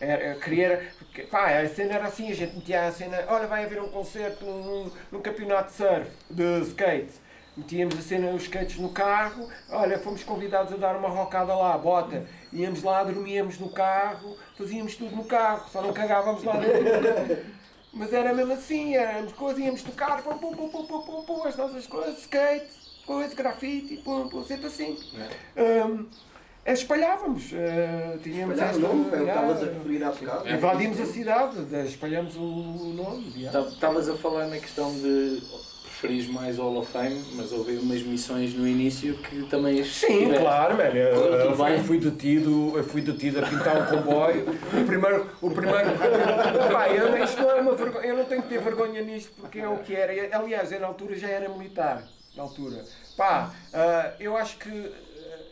Era, queria, pá, a cena era assim, a gente metia a cena, olha, vai haver um concerto num, num campeonato de surf, de skate. Metíamos a cena, os skates no carro, olha, fomos convidados a dar uma rocada lá, bota. Íamos lá, dormíamos no carro, fazíamos tudo no carro, só não cagávamos lá dentro. Mas era mesmo assim, éramos coisas, íamos tocar, pum, pum, pum, pum, pum, pum, pum, as nossas coisas, skate, coisa, grafite, pum, pum, sempre assim. Hum, espalhávamos, eh, tínhamos Olha, esta- o nome estavas a referir há bocado. Invadimos a cidade, de- espalhamos o nome. yeah. Estavas a falar na questão de referis mais Hall of Fame, mas houve umas missões no início que também Sim, claro, mano. Eu, eu fui, detido, eu fui detido a pintar um comboio. O primeiro. O primeiro pá, eu, isto não é uma vergonha. Eu não tenho que ter vergonha nisto porque é o que era. Aliás, eu na altura já era militar. Na altura. Pá, ah, eu acho que.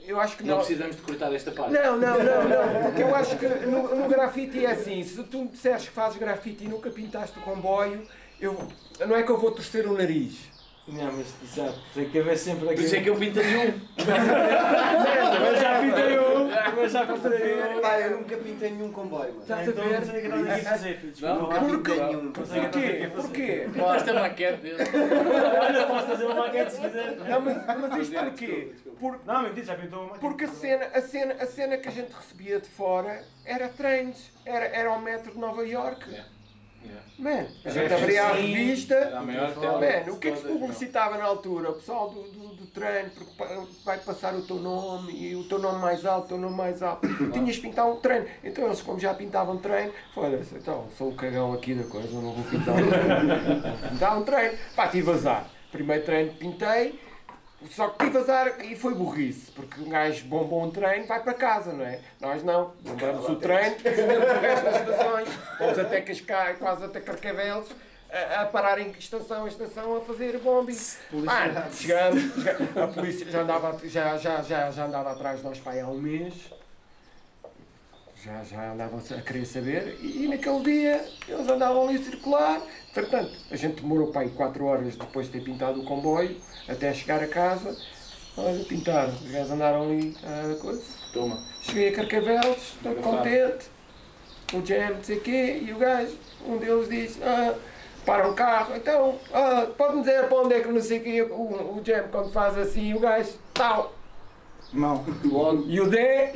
Eu acho que Não não. precisamos de cortar esta parte. Não, não, não, não, porque eu acho que no, no grafite é assim, se tu me disseres que fazes grafite e nunca pintaste o comboio, eu, não é que eu vou torcer o nariz. Não, mas exato, tem que haver sempre Por isso é que eu pintei um. Mas já pintei um! Mas já pintei um! Pá, eu nunca pintei nenhum comboio, mano. Estás a Então não sei o que ver? estás a fazer. Não, Nunca pintei nenhum. Porquê? Porquê? Mostra a maquete dele. Olha, posso fazer uma maquete se quiser. Não, mas, mas isto porquê? Por- Não, mentira, já pintou uma maquete. porque a cena, a, cena, a cena que a gente recebia de fora era treinos, era, era ao metro de Nova York. Man, a gente abria a revista. Man, o que é que se publicitava na altura? O pessoal do, do, do treino, porque vai passar o teu nome e o teu nome mais alto, o teu nome mais alto. Tinhas de pintar um treino. Então eles, como já pintavam treino, foda-se, então sou o cagão aqui da coisa, não vou pintar um treino. Vou pintar um treino. Pá, tive azar. Primeiro treino pintei, só que tive azar e foi burrice, porque um gajo bom bom treino vai para casa, não é? Nós não, bombamos o treino, fazemos o resto das estações, vamos até Cascais, quase até Carcavelos, a, a parar em estação a estação a fazer bombing. Mano, chegamos, chegamos, a polícia já andava, já, já, já, já andava atrás de nós para aí há um mês, já, já andavam a querer saber, e, e naquele dia eles andavam ali a circular. Portanto, a gente demorou para aí 4 horas depois de ter pintado o comboio até chegar a casa. Olha, pintaram, os gajos andaram ali a coisa. Toma. Cheguei a Carcavelos, estou contente, o jam, não sei o quê, e o gajo, um deles diz, ah, para um carro, então, ah, pode-me dizer para onde é que não sei o quê, o, o jam quando faz assim, o gajo, tal, Mão. Logo. e o D,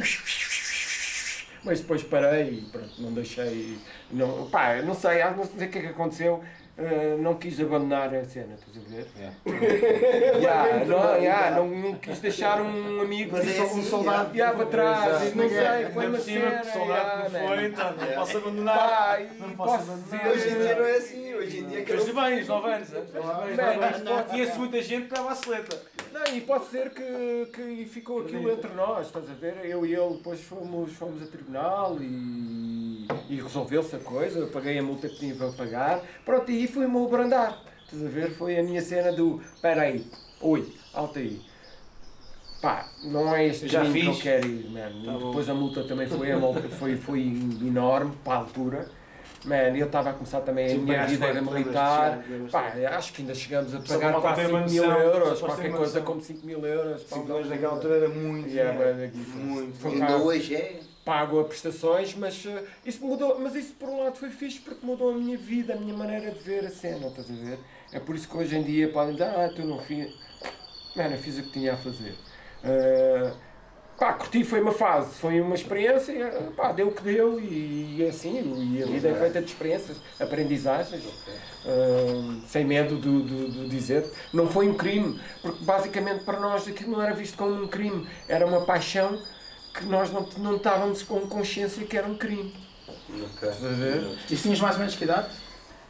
mas depois parei e pronto, não deixei, não, pá, não sei, não sei o que é que aconteceu, ah, não quis abandonar a cena, estás a ver? Yeah, não, yeah, não, não quis deixar um amigo Mas é um assim, soldado yeah, para trás, não sei, foi uma cena. yeah, que foi, man. então, não posso abandonar. Pá, Não posso posso abandonar. Hoje em dia não é assim, hoje em dia Fez bem, os 9 anos. fez bem, os mas nove anos. pode- Conheço muita gente que dava a seleta. Não, e pode ser que, que ficou aquilo entre nós, estás a ver? Eu e ele depois fomos, fomos a tribunal e, e resolveu-se a coisa, eu paguei a multa que tinha para pagar, pronto, e aí fui-me abrandar, estás a ver? Foi a minha cena do, espera aí, oi, alta aí. Pá, não é este Já caminho que eu fiz. quero ir, man. Tá bom. Depois a multa também foi, a multa foi, foi enorme para a altura. Man, eu estava a começar também a Sim, minha pagaste vida era militar. Pá, acho que ainda chegamos a pagar para quase ter uma 5 mil euros, qualquer coisa como 5 mil euros. 5 dólares naquela altura era muito. Yeah, daqui. Muito. Foi Ainda hoje é. Pago a prestações, mas uh, isso mudou, mas isso por um lado foi fixe porque mudou a minha vida, a minha maneira de ver a cena, estás a ver? É por isso que hoje em dia podem dizer, ah, tu não fiz. Mano, eu fiz o que tinha a fazer. Uh, pá, curti, foi uma fase, foi uma experiência, uh, pá, deu o que deu e, é assim, e a vida é feita de experiências, aprendizagens, uh, sem medo de- de dizer. Não foi um crime, porque basicamente para nós aquilo não era visto como um crime, era uma paixão que nós não, não estávamos com consciência que era um crime. Estás a ver? E tinhas mais ou menos que idade?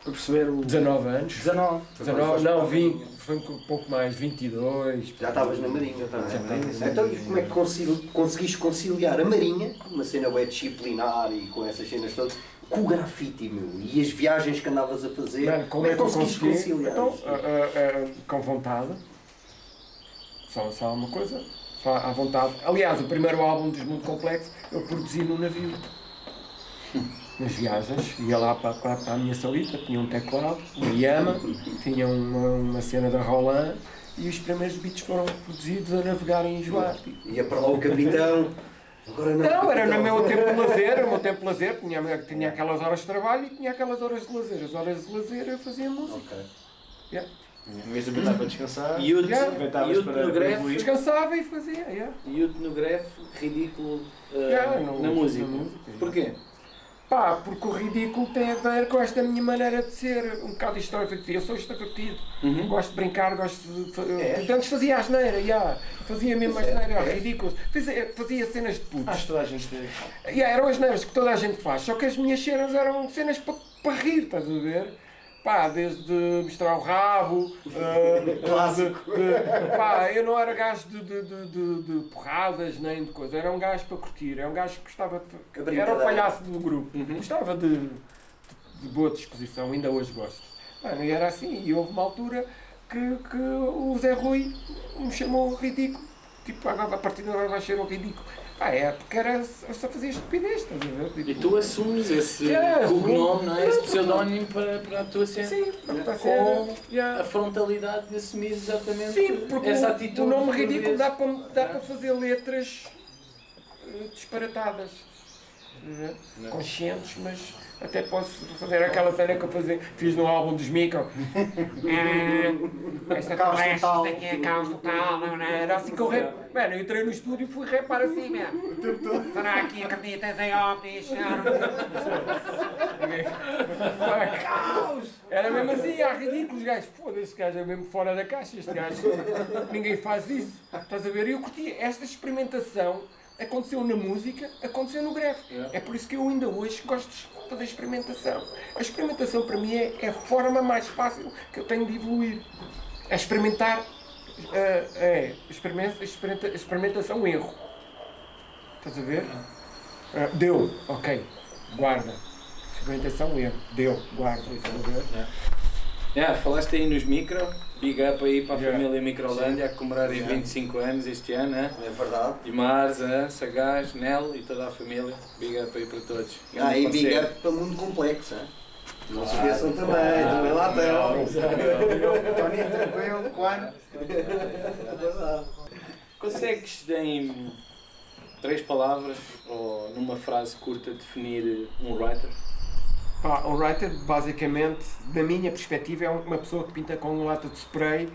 Para perceber o. 19 anos. 19. 19, não, 20, foi um pouco mais, 22. Já estavas na Marinha. Já estava na Marinha. Então, e como é que consigo- conseguiste conciliar a Marinha, uma cena bem disciplinar e com essas cenas todas, com o grafite, meu? E as viagens que andavas a fazer? Mano, como é que eu conseguiste consegui? conciliar Então, ah, ah, ah, com vontade. Só, só uma coisa. À vontade. Aliás, o primeiro álbum dos Mundo Complexo eu produzi no navio. Nas viagens, ia lá para, para, para a minha salita, tinha um teclado, uma Yama, tinha uma, uma cena da Roland e os primeiros beats foram produzidos a navegar em Joate. Ia para lá o capitão. Agora não. Não, era no meu tempo de lazer, o meu tempo de lazer, tinha, tinha aquelas horas de trabalho e tinha aquelas horas de lazer. As horas de lazer eu fazia música. Ok. Yeah. Em vez de aproveitar para descansar, Yute, Yeah. aproveitavas Yute para evoluir. Descansava e fazia, yeah. Yute no grefe, ridículo uh, Yeah, no- na música. na música, Porquê? Pá, porque o ridículo tem a ver com esta minha maneira de ser, um bocado extrovertido. Eu sou extrovertido, Uhum. gosto de brincar, gosto de. É? Antes fazia asneira, yeah. fazia mesmo asneira, ridículos. Fazia, fazia cenas de putos. Acho que toda a gente fez. Yeah, eram as neiras que toda a gente faz, só que as minhas cenas eram cenas para pa rir, estás a ver? Pá, desde mostrar o rabo, uh, Clássico. de- de- pá, eu não era gajo de, de, porradas nem de coisa, era um gajo para curtir, era um gajo que gostava de. Era o palhaço do grupo, gostava de, boa disposição, ainda hoje gosto. Mano, e era assim, e houve uma altura que, que o Zé Rui me chamou ridículo. Tipo, a partir de agora vai ser um ridículo. Pá, é porque era só só fazer estupidez, estás a ver? Tipo, E tu assumes esse É, cognome, não é? Esse é, pseudónimo para, para a tua cena. Sim, para. Com yeah. a frontalidade de assumir exatamente Sim, porque essa o- atitude. o nome ridículo dá para, dá para fazer letras eh, disparatadas. Não. Conscientes, mas até posso fazer aquela cena que eu fazer, fiz no álbum dos Micro. Ah, esta isto aqui é caos total. não, não, Era assim que eu rap. Mano, eu entrei no estúdio e fui rapar assim mesmo. Será que acreditas em ovnis? Caos! Era mesmo assim, há ridículos gajos. Foda-se, este gajo é mesmo fora da caixa. Este gajo, ninguém faz isso. Estás a ver? E eu curti. Esta experimentação aconteceu na música, aconteceu no greve. Yeah. É por isso que eu ainda hoje gosto de fazer experimentação. A experimentação para mim é, é a forma mais fácil que eu tenho de evoluir. É experimentar. eh, é experimenta, experimenta, experimentação erro. Estás a ver? Ah, deu, ok, guarda. Experimentação erro. Deu, guarda. Estás a ver? Yeah, falaste aí nos micro, big up aí para a Yeah. família Microlândia a comemorar aí 25 anos este ano, né? É verdade. Dimars, eh, Sagaz, Nel e toda a família. Big up aí para todos. Ah, e big up para o mundo complexo. hein? Não se esqueçam também, também lá estão. Tony, tranquilo, Juan. É verdade. Consegues em três palavras ou numa frase curta definir um writer? Pá, um writer, basicamente, da minha perspectiva, é uma pessoa que pinta com uma lata de spray,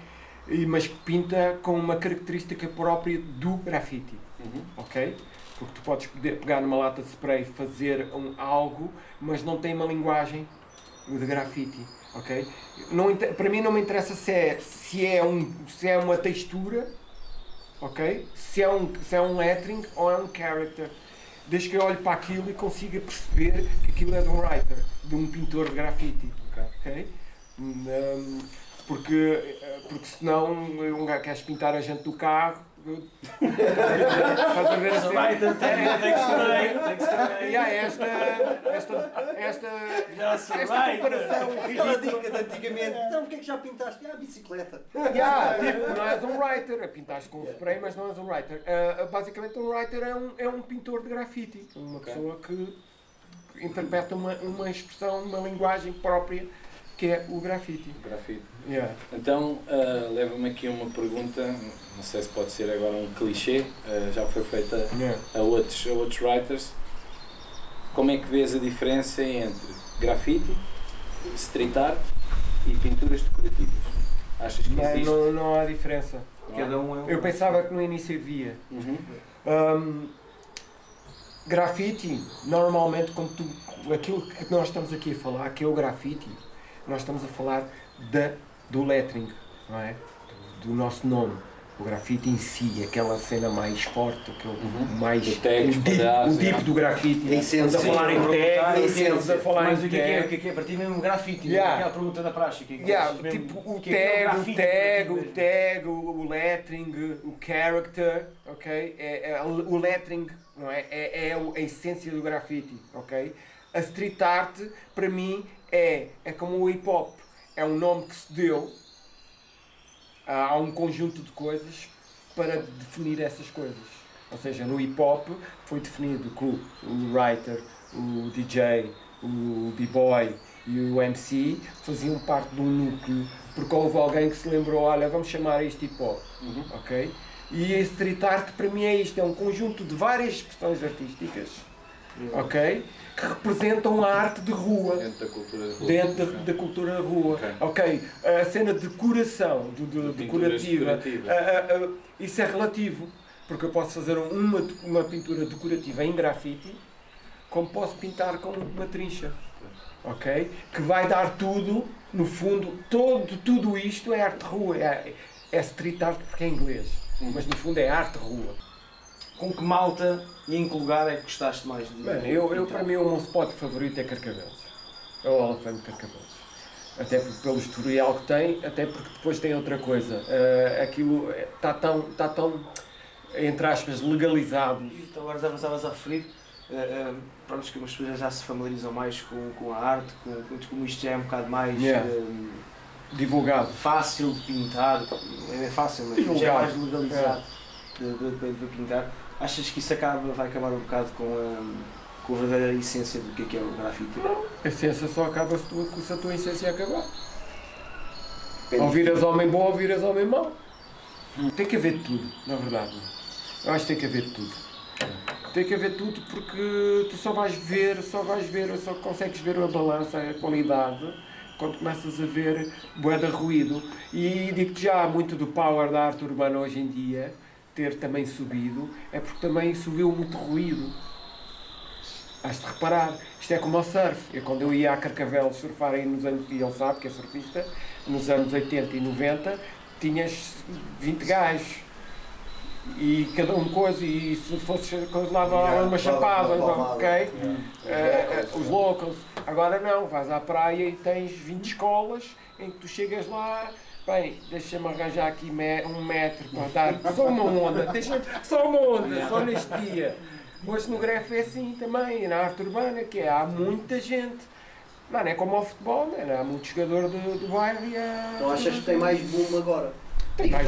mas que pinta com uma característica própria do grafite. Ok? Porque tu podes pegar numa lata de spray e fazer um, algo, mas não tem uma linguagem de grafite. Ok? Não, para mim não me interessa se é, se é, um, se é uma textura, ok? Se é, um, se é um lettering ou é um character. Desde que eu olhe para aquilo e consiga perceber que aquilo é de um writer, de um pintor de grafite. ok? Hum, porque, eh, porque senão um gajo queres pintar a gente do carro. Estás a ver assim? E há esta, esta, esta, esta comparação Aquela ridícula. dica de antigamente. Então, o que é que já pintaste? Ah, a bicicleta. Yeah, tipo, não és um writer, pintaste com spray, mas não és um writer. Ah, basicamente, um writer é um, é um pintor de grafite, uma pessoa que interpreta uma, uma expressão, uma linguagem própria que é o grafite. Grafite. Yeah. Então, ah, leva-me aqui uma pergunta, não sei se pode ser agora um clichê, ah, já foi feita Yeah. a outros, a outros writers. Como é que vês a diferença entre grafite, street art e pinturas decorativas? Achas que Não, existe? não, não há diferença. Cada um é um. Eu pensava que no início havia. Uhum. Hum, grafite, normalmente, como tu, aquilo que nós estamos aqui a falar, que é o grafite, nós estamos a falar da, do lettering, não é? Do, do nosso nome. O grafite em si, aquela cena mais forte, aquele mais. O o os deep, quadrados, o deep é. do grafite. A essência. Estamos a falar em tag, a estamos a falar Mas em o que é que é? O que é que é? Para ti mesmo grafite, Yeah. aquela pergunta da o que é que Yeah, tipo o que é que é tag, o grafite tag, o tag, o, o lettering, o character, ok? É, é, o lettering, não é? É, é o- a essência do grafite, ok? A street art, para mim, é, é como o hip hop. É um nome que se deu a a um conjunto de coisas para definir essas coisas. Ou seja, no hip hop foi definido que o, writer, o DJ, o b-boy e o MC faziam parte de um núcleo porque houve alguém que se lembrou, olha, vamos chamar isto hip hop, ok? E a street art para mim é isto, é um conjunto de várias expressões artísticas, ok? Que representam a arte de rua Dentro da cultura de rua. dentro da, da cultura da rua. Ok, a cena de decoração, de, de- Pinturas decorativa, ah, ah, ah, isso é relativo, porque eu posso fazer uma, uma pintura decorativa em grafite, como posso pintar com uma trincha. Ok? Que vai dar tudo, no fundo, todo, tudo isto é arte de rua, é, é street art porque é inglês, mas no fundo é arte de rua. Com que malta e em que lugar é que gostaste mais de Mano, eu, eu para mim o meu spot favorito é Carcavelos. É o Hall of Fame de Carcavelos. Até pelo historial que tem, até porque depois tem outra coisa. Eh, aquilo está tão, está tão, entre aspas, legalizado. Então, agora já estavas a referir, eh, eh, pronto, que as pessoas já se familiarizam mais com, com a arte, com, com como isto já é um bocado mais Yeah. eh, Divulgado. fácil de pintar, é fácil, mas já é mais legalizado de, de- de- de pintar. Achas que isso acaba, vai acabar um bocado com a, com a verdadeira essência do que é, que é o grafite? A essência só acaba se, tu, se a tua essência acabar. Ou viras homem bom ou viras homem mau. Tem que haver tudo, na verdade. Eu acho que tem que haver tudo. Tem que haver tudo porque tu só vais ver, só vais ver, só consegues ver a balança, a qualidade, quando começas a ver de ruído. E digo-te já, muito do power da arte urbana hoje em dia, ter também subido, é porque também subiu muito ruído. Has de reparar, isto é como ao surf. Eu, quando eu ia a Carcavelos surfar aí nos anos, e ele sabe que é surfista, nos anos 80 e 90, tinhas 20 gajos. E cada um coisa, e se fosse coisa lá Yeah, uma chapada, ok? Eh, eh, os locals. Agora não, vais à praia e tens 20 escolas em que tu chegas lá, bem, deixa-me arranjar aqui um metro para dar só uma onda, deixa só uma onda, só neste dia. Hoje no Grefe é assim também, na arte urbana, que é, há muita gente. Mano, é como ao futebol, né? há muito jogador do, do bairro e há... Então achas que tem mais boom agora? Tem mais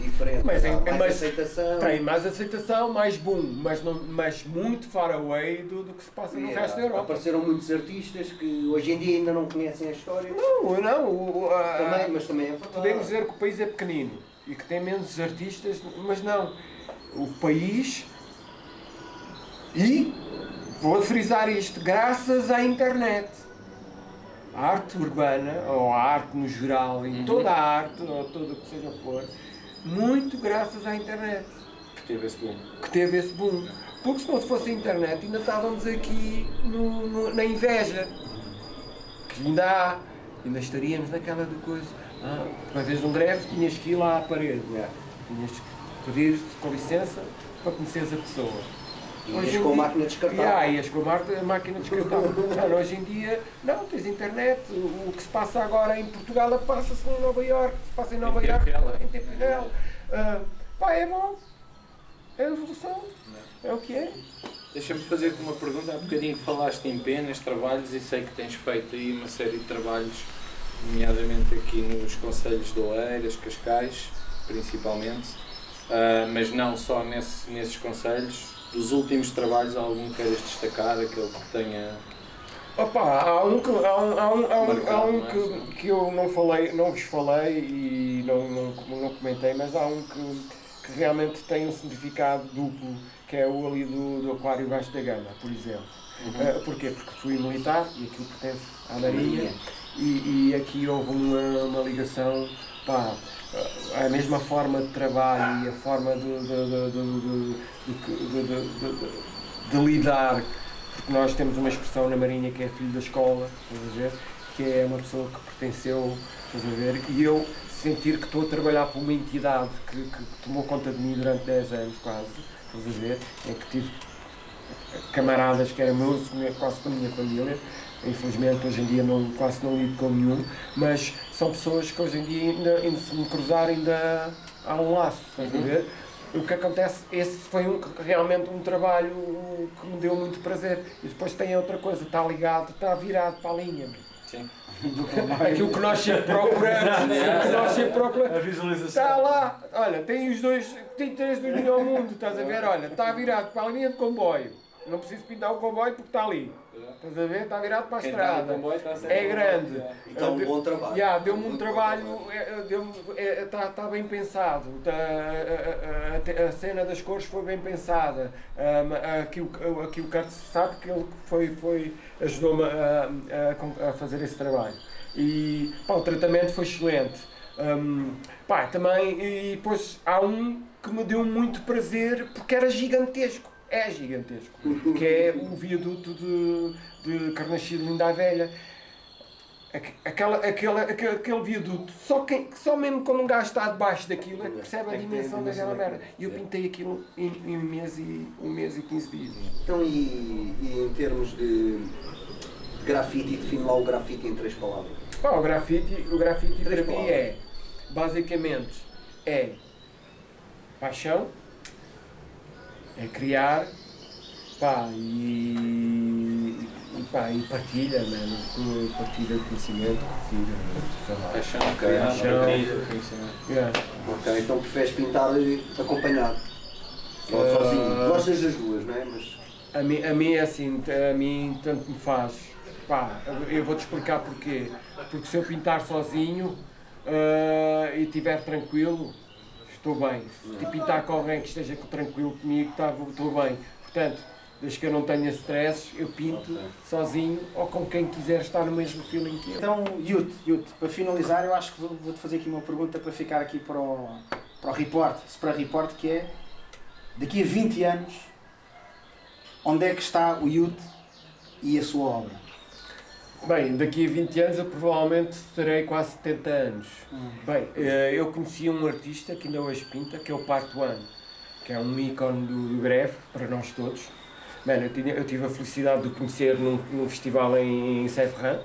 Diferente. Mas Há em- mais mas- aceitação. Tem mais aceitação, mais boom, mas, não, mas muito far away do, do que se passa no Yeah. resto da Europa. Apareceram muitos artistas que hoje em dia ainda não conhecem a história. Não, não, o- a- Também, mas também é verdade. podemos dizer que o país é pequenino e que tem menos artistas, mas não. O país e vou frisar isto, graças à internet. A arte urbana, ou a arte no geral, em toda a arte, ou tudo o que seja for, muito graças à internet Que teve esse boom. que teve esse boom. Porque se não fosse a internet, ainda estávamos aqui no- no- na inveja. Que ainda há. Ainda estaríamos naquela de coisa. Ah, uma vez num greve, tinhas que ir lá à parede. Tinhas que pedir com licença para conheceres a pessoa. Ias Hoje em com a dia- máquina descartável. Yeah, ias com máquina descartável. Hoje em dia, não, tens internet. O, que se passa agora em Portugal passa-se em Nova Iorque. Se passa em Nova Iorque, é. em tempo real. Ah, pá, é bom. É a evolução. É o que é. Deixa-me fazer-te uma pergunta. Há bocadinho falaste em penas, trabalhos e sei que tens feito aí uma série de trabalhos, nomeadamente aqui nos Conselhos de Oeiras, Cascais, principalmente, Ah, mas não só nesse, nesses conselhos. Dos últimos trabalhos, algum que queiras destacar, aquele que tenha. Opa, há um que, há um, há um, há um, Marcado, há um é? que, que eu não falei, não vos falei e não, não, não comentei, mas há um que, que realmente tem um significado duplo, que é o ali do, do Aquário Baixo da Gama, por exemplo. Ah, porquê? Porque fui militar e aquilo pertence à Marinha e, e aqui houve uma, uma ligação, pá, a mesma forma de trabalho e a forma de, de, de, de, lidar porque nós temos uma expressão na Marinha que é filho da escola, estás a ver? Que é uma pessoa que pertenceu, estás a ver? E eu sentir que estou a trabalhar para uma entidade que, que tomou conta de mim durante 10 anos quase, estás a ver? Em que tive camaradas que eram meus, quase com a minha família. Infelizmente hoje em dia não, quase não lido com nenhum, mas são pessoas que hoje em dia ainda, ainda se me cruzar ainda há um laço, estás a ver? O que acontece, esse foi um, realmente um trabalho que me deu muito prazer. E depois tem outra coisa, está ligado, está virado para a linha. Sim. Aquilo que nós sempre procuramos, o que nós sempre procuramos. A visualização. Está lá, olha, tem os dois, tem três do ao mundo, estás a ver? Olha, está virado para a linha de comboio. Não preciso pintar o comboio porque está ali. Estás a ver? Está virado para a Quem está no estrada. comboio está sempre É grande. comboio, Então, um Deu- bom trabalho. Yeah, Deu-me um Muito bom trabalho, está tá bem pensado, tá, a, a- a- a cena das cores foi bem pensada. Um, aqui, o, aqui o Carlos sabe que ele foi, foi, ajudou-me a, a- a fazer esse trabalho. E pá, o tratamento foi excelente. Um, pá, também, e depois há um que me deu muito prazer porque era gigantesco. É gigantesco. Que é o viaduto de, de Carnaxide Linda Velha. Aque- Aquela, aquela, aquele, aquele viaduto, só, quem, só mesmo quando um gajo está debaixo daquilo é que percebe a É dimensão daquela merda. E eu pintei aquilo em, em um, mês e, um mês e 15 dias. Então, e, e em termos de, de grafite, define lá o grafite em três palavras. Pá, o grafite, o grafite Três para mim palavras. é, basicamente, é paixão, é criar, pá, e, e, pá, e partilha, mano, com- partilha de conhecimento, partilha, sei lá. Paixão, criar, Paixão. partilha, conhecimento. Yeah. Ok, então preferes pintar eh, acompanhado. Ou Ah. sozinho. Gostas das duas, não é? Mas A mim, a mim é assim, a mim tanto me faz. Pá, eu vou-te explicar porquê. Porque se eu pintar sozinho ah, e estiver tranquilo, estou bem. Se pintar com alguém que esteja tranquilo comigo, tá, estou bem. Portanto, desde que eu não tenha stress, eu pinto sozinho ou com quem quiser estar no mesmo feeling que eu. Então, Yute, Yute, para finalizar, eu acho que vou- vou-te fazer aqui uma pergunta para ficar aqui para o, para o report, se para report, que é daqui a 20 anos, onde é que está o Yute e a sua obra? Bem, daqui a 20 anos eu provavelmente terei quase 70 anos. Bem, eh, eu conheci um artista que ainda hoje pinta, que é o Part One, que é um ícone do, do greve para nós todos. Mano, eu, tinha- eu tive a felicidade de o conhecer num, num festival em, em Sèvres,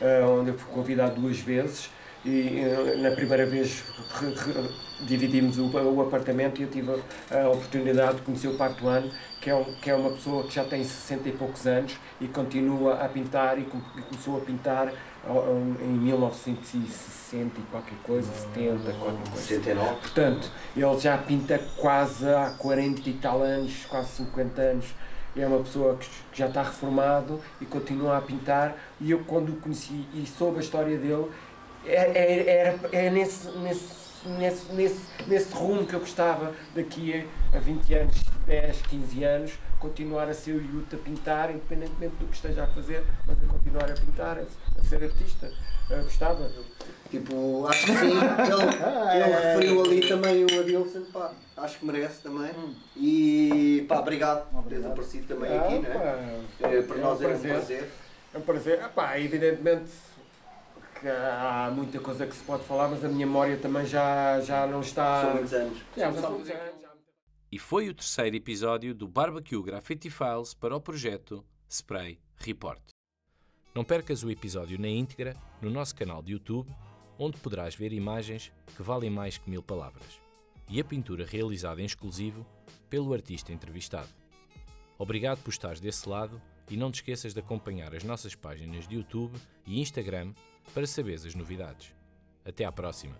eh, onde eu fui convidado duas vezes e eh, na primeira vez re- re- dividimos o, o apartamento e eu tive a, a oportunidade de conhecer o Part One, que é, um, que é uma pessoa que já tem 60 e poucos anos e continua a pintar e com- e começou a pintar ó, em 1960 e qualquer coisa, 70, qualquer coisa. 69. Portanto, ele já pinta quase há 40 e tal anos, quase 50 anos. É uma pessoa que que já está reformado e continua a pintar. E eu, quando o conheci e soube a história dele, é, é, era, é nesse, nesse, nesse, nesse, nesse rumo que eu gostava daqui a, a 20 anos, 10, 15 anos, continuar a ser o Yuta a pintar, independentemente do que esteja a fazer, mas a continuar a pintar, a, a ser artista. Eu gostava. Tipo, acho que sim. Ele, ele referiu ali também o Adilson, pá, acho que merece também. E pá, obrigado por teres aparecido também aqui, não é? pá, Eh, Para é nós um é um prazer. É um prazer. Epá, evidentemente que há muita coisa que se pode falar, mas a minha memória também já, já não está. São muitos anos. Já, já são muitos anos, E foi o terceiro episódio do Barbecue Graffiti Files para o projeto Spray Report. Não percas o episódio na íntegra no nosso canal de YouTube, onde poderás ver imagens que valem mais que mil palavras e a pintura realizada em exclusivo pelo artista entrevistado. Obrigado por estares desse lado e não te esqueças de acompanhar as nossas páginas de YouTube e Instagram para saberes as novidades. Até à próxima!